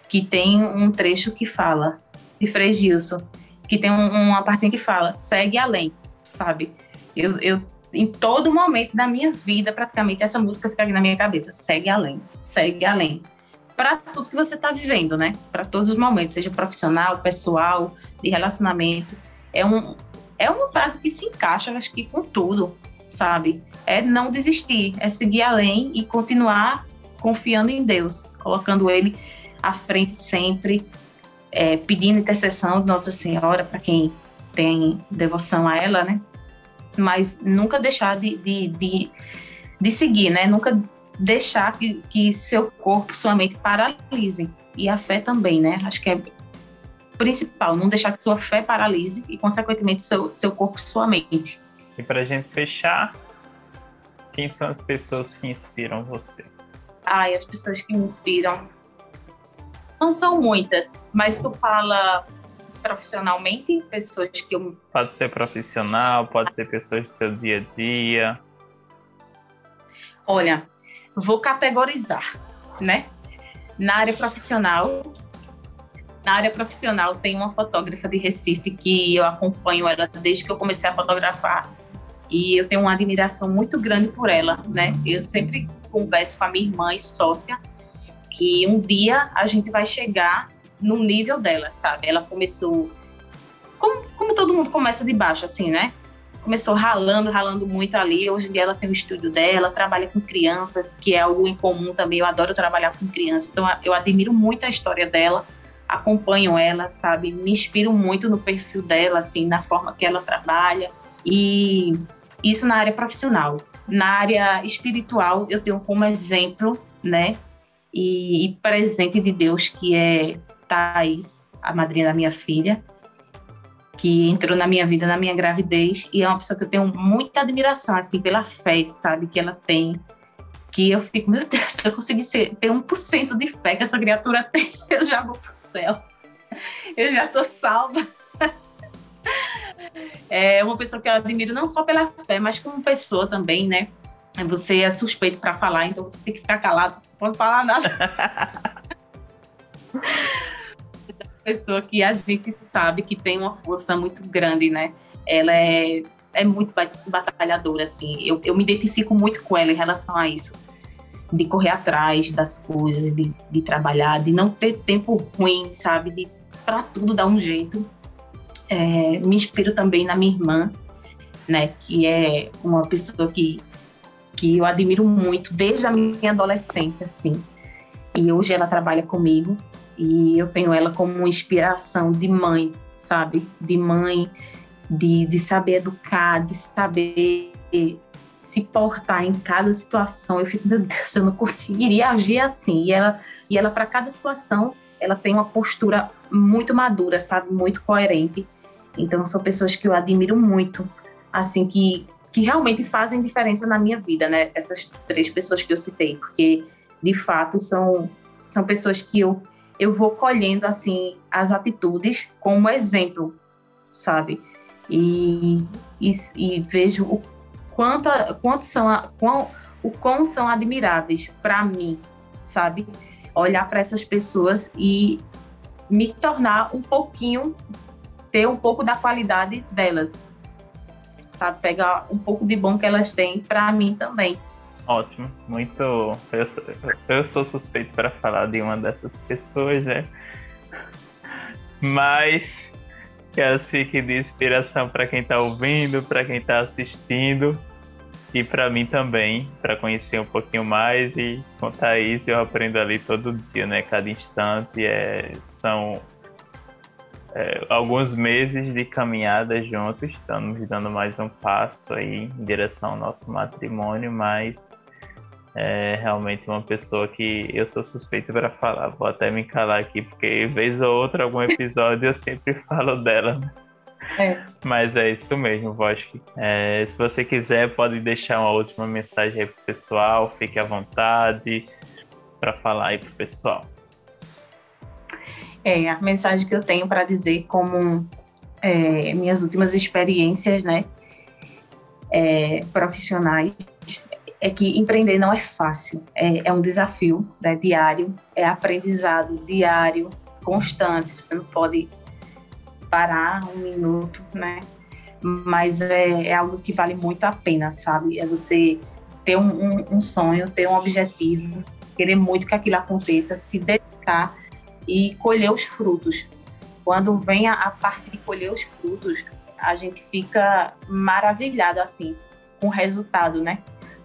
Que tem um trecho que fala, de Frei Gilson, que tem um, uma partinha que fala, segue além, sabe? Eu, eu, em todo momento da minha vida, praticamente, essa música fica aqui na minha cabeça. Segue além, segue além. Para tudo que você está vivendo, né? Para todos os momentos, seja profissional, pessoal, de relacionamento é, um, é uma frase que se encaixa, acho que com tudo, sabe? É não desistir, é seguir além e continuar confiando em Deus, colocando Ele à frente sempre, é, pedindo intercessão de Nossa Senhora para quem tem devoção a ela, né? Mas nunca deixar de, de, de, de seguir, né? Nunca deixar que, que seu corpo, sua mente paralise. E a fé também, né? Acho que é principal, não deixar que sua fé paralise e, consequentemente, seu, seu corpo e sua mente. E para a gente fechar, quem são as pessoas que inspiram você? Ai, as pessoas que me inspiram. Não são muitas, mas tu fala profissionalmente, pessoas que eu. Pode ser profissional, pode ser pessoas do seu dia a dia. Olha, vou categorizar, né? Na área profissional, na área profissional, tem uma fotógrafa de Recife que eu acompanho ela desde que eu comecei a fotografar. E eu tenho uma admiração muito grande por ela, né? Eu sempre converso com a minha irmã e sócia que um dia a gente vai chegar no nível dela, sabe? Ela começou como, como todo mundo começa de baixo, assim, né? Começou ralando, ralando muito ali. Hoje em dia ela tem o estúdio dela, trabalha com criança, que é algo em comum também. Eu adoro trabalhar com criança, então eu admiro muito a história dela acompanham ela, sabe? Me inspiro muito no perfil dela, assim, na forma que ela trabalha. E isso na área profissional. Na área espiritual, eu tenho como exemplo, né? E, e presente de Deus, que é Thais, a madrinha da minha filha, que entrou na minha vida na minha gravidez e é uma pessoa que eu tenho muita admiração assim pela fé, sabe, que ela tem que eu fico, meu Deus, se eu conseguir ser, ter 1% de fé que essa criatura <laughs> tem, eu já vou pro céu. Eu já tô salva. <laughs> É uma pessoa que eu admiro não só pela fé, mas como pessoa também, né? Você é suspeito para falar, então você tem que ficar calado, você não pode falar nada. <laughs> pessoa que a gente sabe que tem uma força muito grande, né? Ela é é muito batalhadora, assim. Eu, eu me identifico muito com ela em relação a isso. De correr atrás das coisas, de, de trabalhar, de não ter tempo ruim, sabe? De para tudo dar um jeito. É, me inspiro também na minha irmã, né? Que é uma pessoa que, que eu admiro muito desde a minha adolescência, assim. E hoje ela trabalha comigo e eu tenho ela como uma inspiração de mãe, sabe? De mãe, de, de saber educar, de saber se portar em cada situação. Eu fico, meu Deus, eu não conseguiria agir assim. E ela, e ela para cada situação, ela tem uma postura muito madura, sabe? Muito coerente. Então, são pessoas que eu admiro muito, assim, que, que realmente fazem diferença na minha vida, né? Essas três pessoas que eu citei, porque, de fato, são, são pessoas que eu, eu vou colhendo, assim, as atitudes como exemplo, sabe? e, e, e vejo o quanto, quanto são, quão, o quão são admiráveis para mim, sabe? Olhar para essas pessoas e me tornar um pouquinho, ter um pouco da qualidade delas, sabe? Pegar um pouco de bom que elas têm para mim também. Ótimo, muito. Eu sou, eu sou suspeito para falar de uma dessas pessoas, né? Mas que elas fiquem de inspiração para quem está ouvindo, para quem está assistindo e para mim também, para conhecer um pouquinho mais e com Thaís eu aprendo ali todo dia, né? Cada instante é, são é, alguns meses de caminhada juntos, estamos dando mais um passo aí em direção ao nosso matrimônio, mas é realmente uma pessoa que eu sou suspeito para falar. Vou até me calar aqui, porque vez ou outra, algum <laughs> episódio eu sempre falo dela. É, Mas é isso mesmo, Vosk. É, se você quiser, pode deixar uma última mensagem aí pro pessoal, fique à vontade para falar aí pro pessoal. É, a mensagem que eu tenho para dizer como é, minhas últimas experiências, né, é, profissionais, é que empreender não é fácil, é, é um desafio né, diário, é aprendizado diário, constante, você não pode parar um minuto, né? Mas é, é algo que vale muito a pena, sabe? É você ter um, um, um sonho, ter um objetivo, querer muito que aquilo aconteça, se dedicar e colher os frutos. Quando vem a, a parte de colher os frutos, a gente fica maravilhado assim com o resultado, né?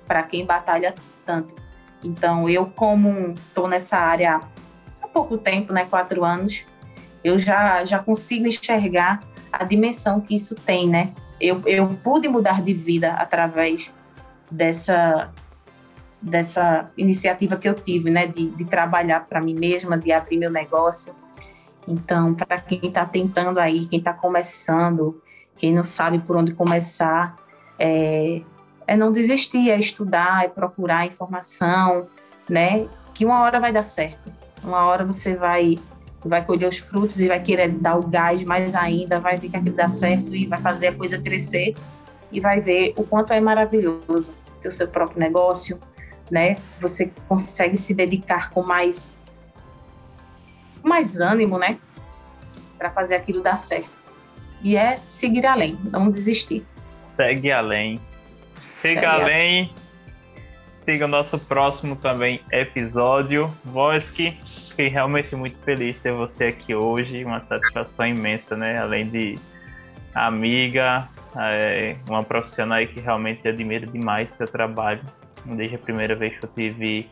Para quem batalha tanto. Então, eu como estou nessa área há pouco tempo, né, quatro anos, eu já já consigo enxergar a dimensão que isso tem, né? Eu, eu pude mudar de vida através dessa dessa iniciativa que eu tive, né, de, de trabalhar para mim mesma, de abrir meu negócio. Então, para quem está tentando aí, quem está começando, quem não sabe por onde começar, é, é não desistir, é estudar, é procurar informação, né, que uma hora vai dar certo. Uma hora você vai vai colher os frutos e vai querer dar o gás mais ainda, vai ver que aquilo dá certo e vai fazer a coisa crescer e vai ver o quanto é maravilhoso ter o seu próprio negócio, né? Você consegue se dedicar com mais mais ânimo, né? Para fazer aquilo dar certo. E é seguir além, não desistir. Segue além. Siga Segue além. além. Siga o nosso próximo também episódio. Voski, fiquei realmente muito feliz de ter você aqui hoje. Uma satisfação imensa, né? Além de amiga, é uma profissional que realmente admiro demais seu trabalho desde a primeira vez que eu tive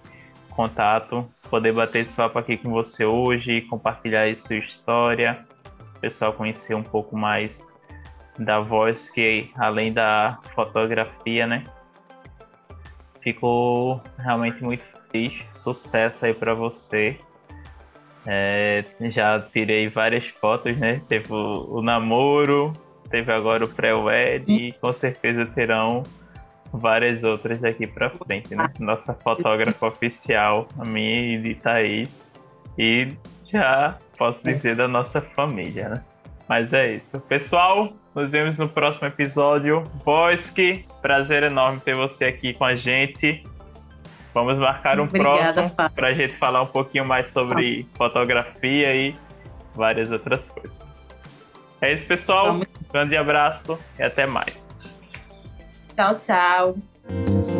contato, poder bater esse papo aqui com você hoje, compartilhar aí sua história, o pessoal conhecer um pouco mais da voz que além da fotografia, né? Ficou realmente muito feliz, sucesso aí para você. É, já tirei várias fotos, né? Teve o, o namoro, teve agora o pré-wed e com certeza terão várias outras daqui para frente, né? Nossa fotógrafa oficial, a minha e de Thaís. E já posso dizer da nossa família, né? Mas é isso. Pessoal, nos vemos no próximo episódio. Voski, prazer enorme ter você aqui com a gente. Vamos marcar um Obrigada, próximo para a gente falar um pouquinho mais sobre fotografia e várias outras coisas. É isso, pessoal. Vamos. Grande abraço e até mais. Tchau, tchau.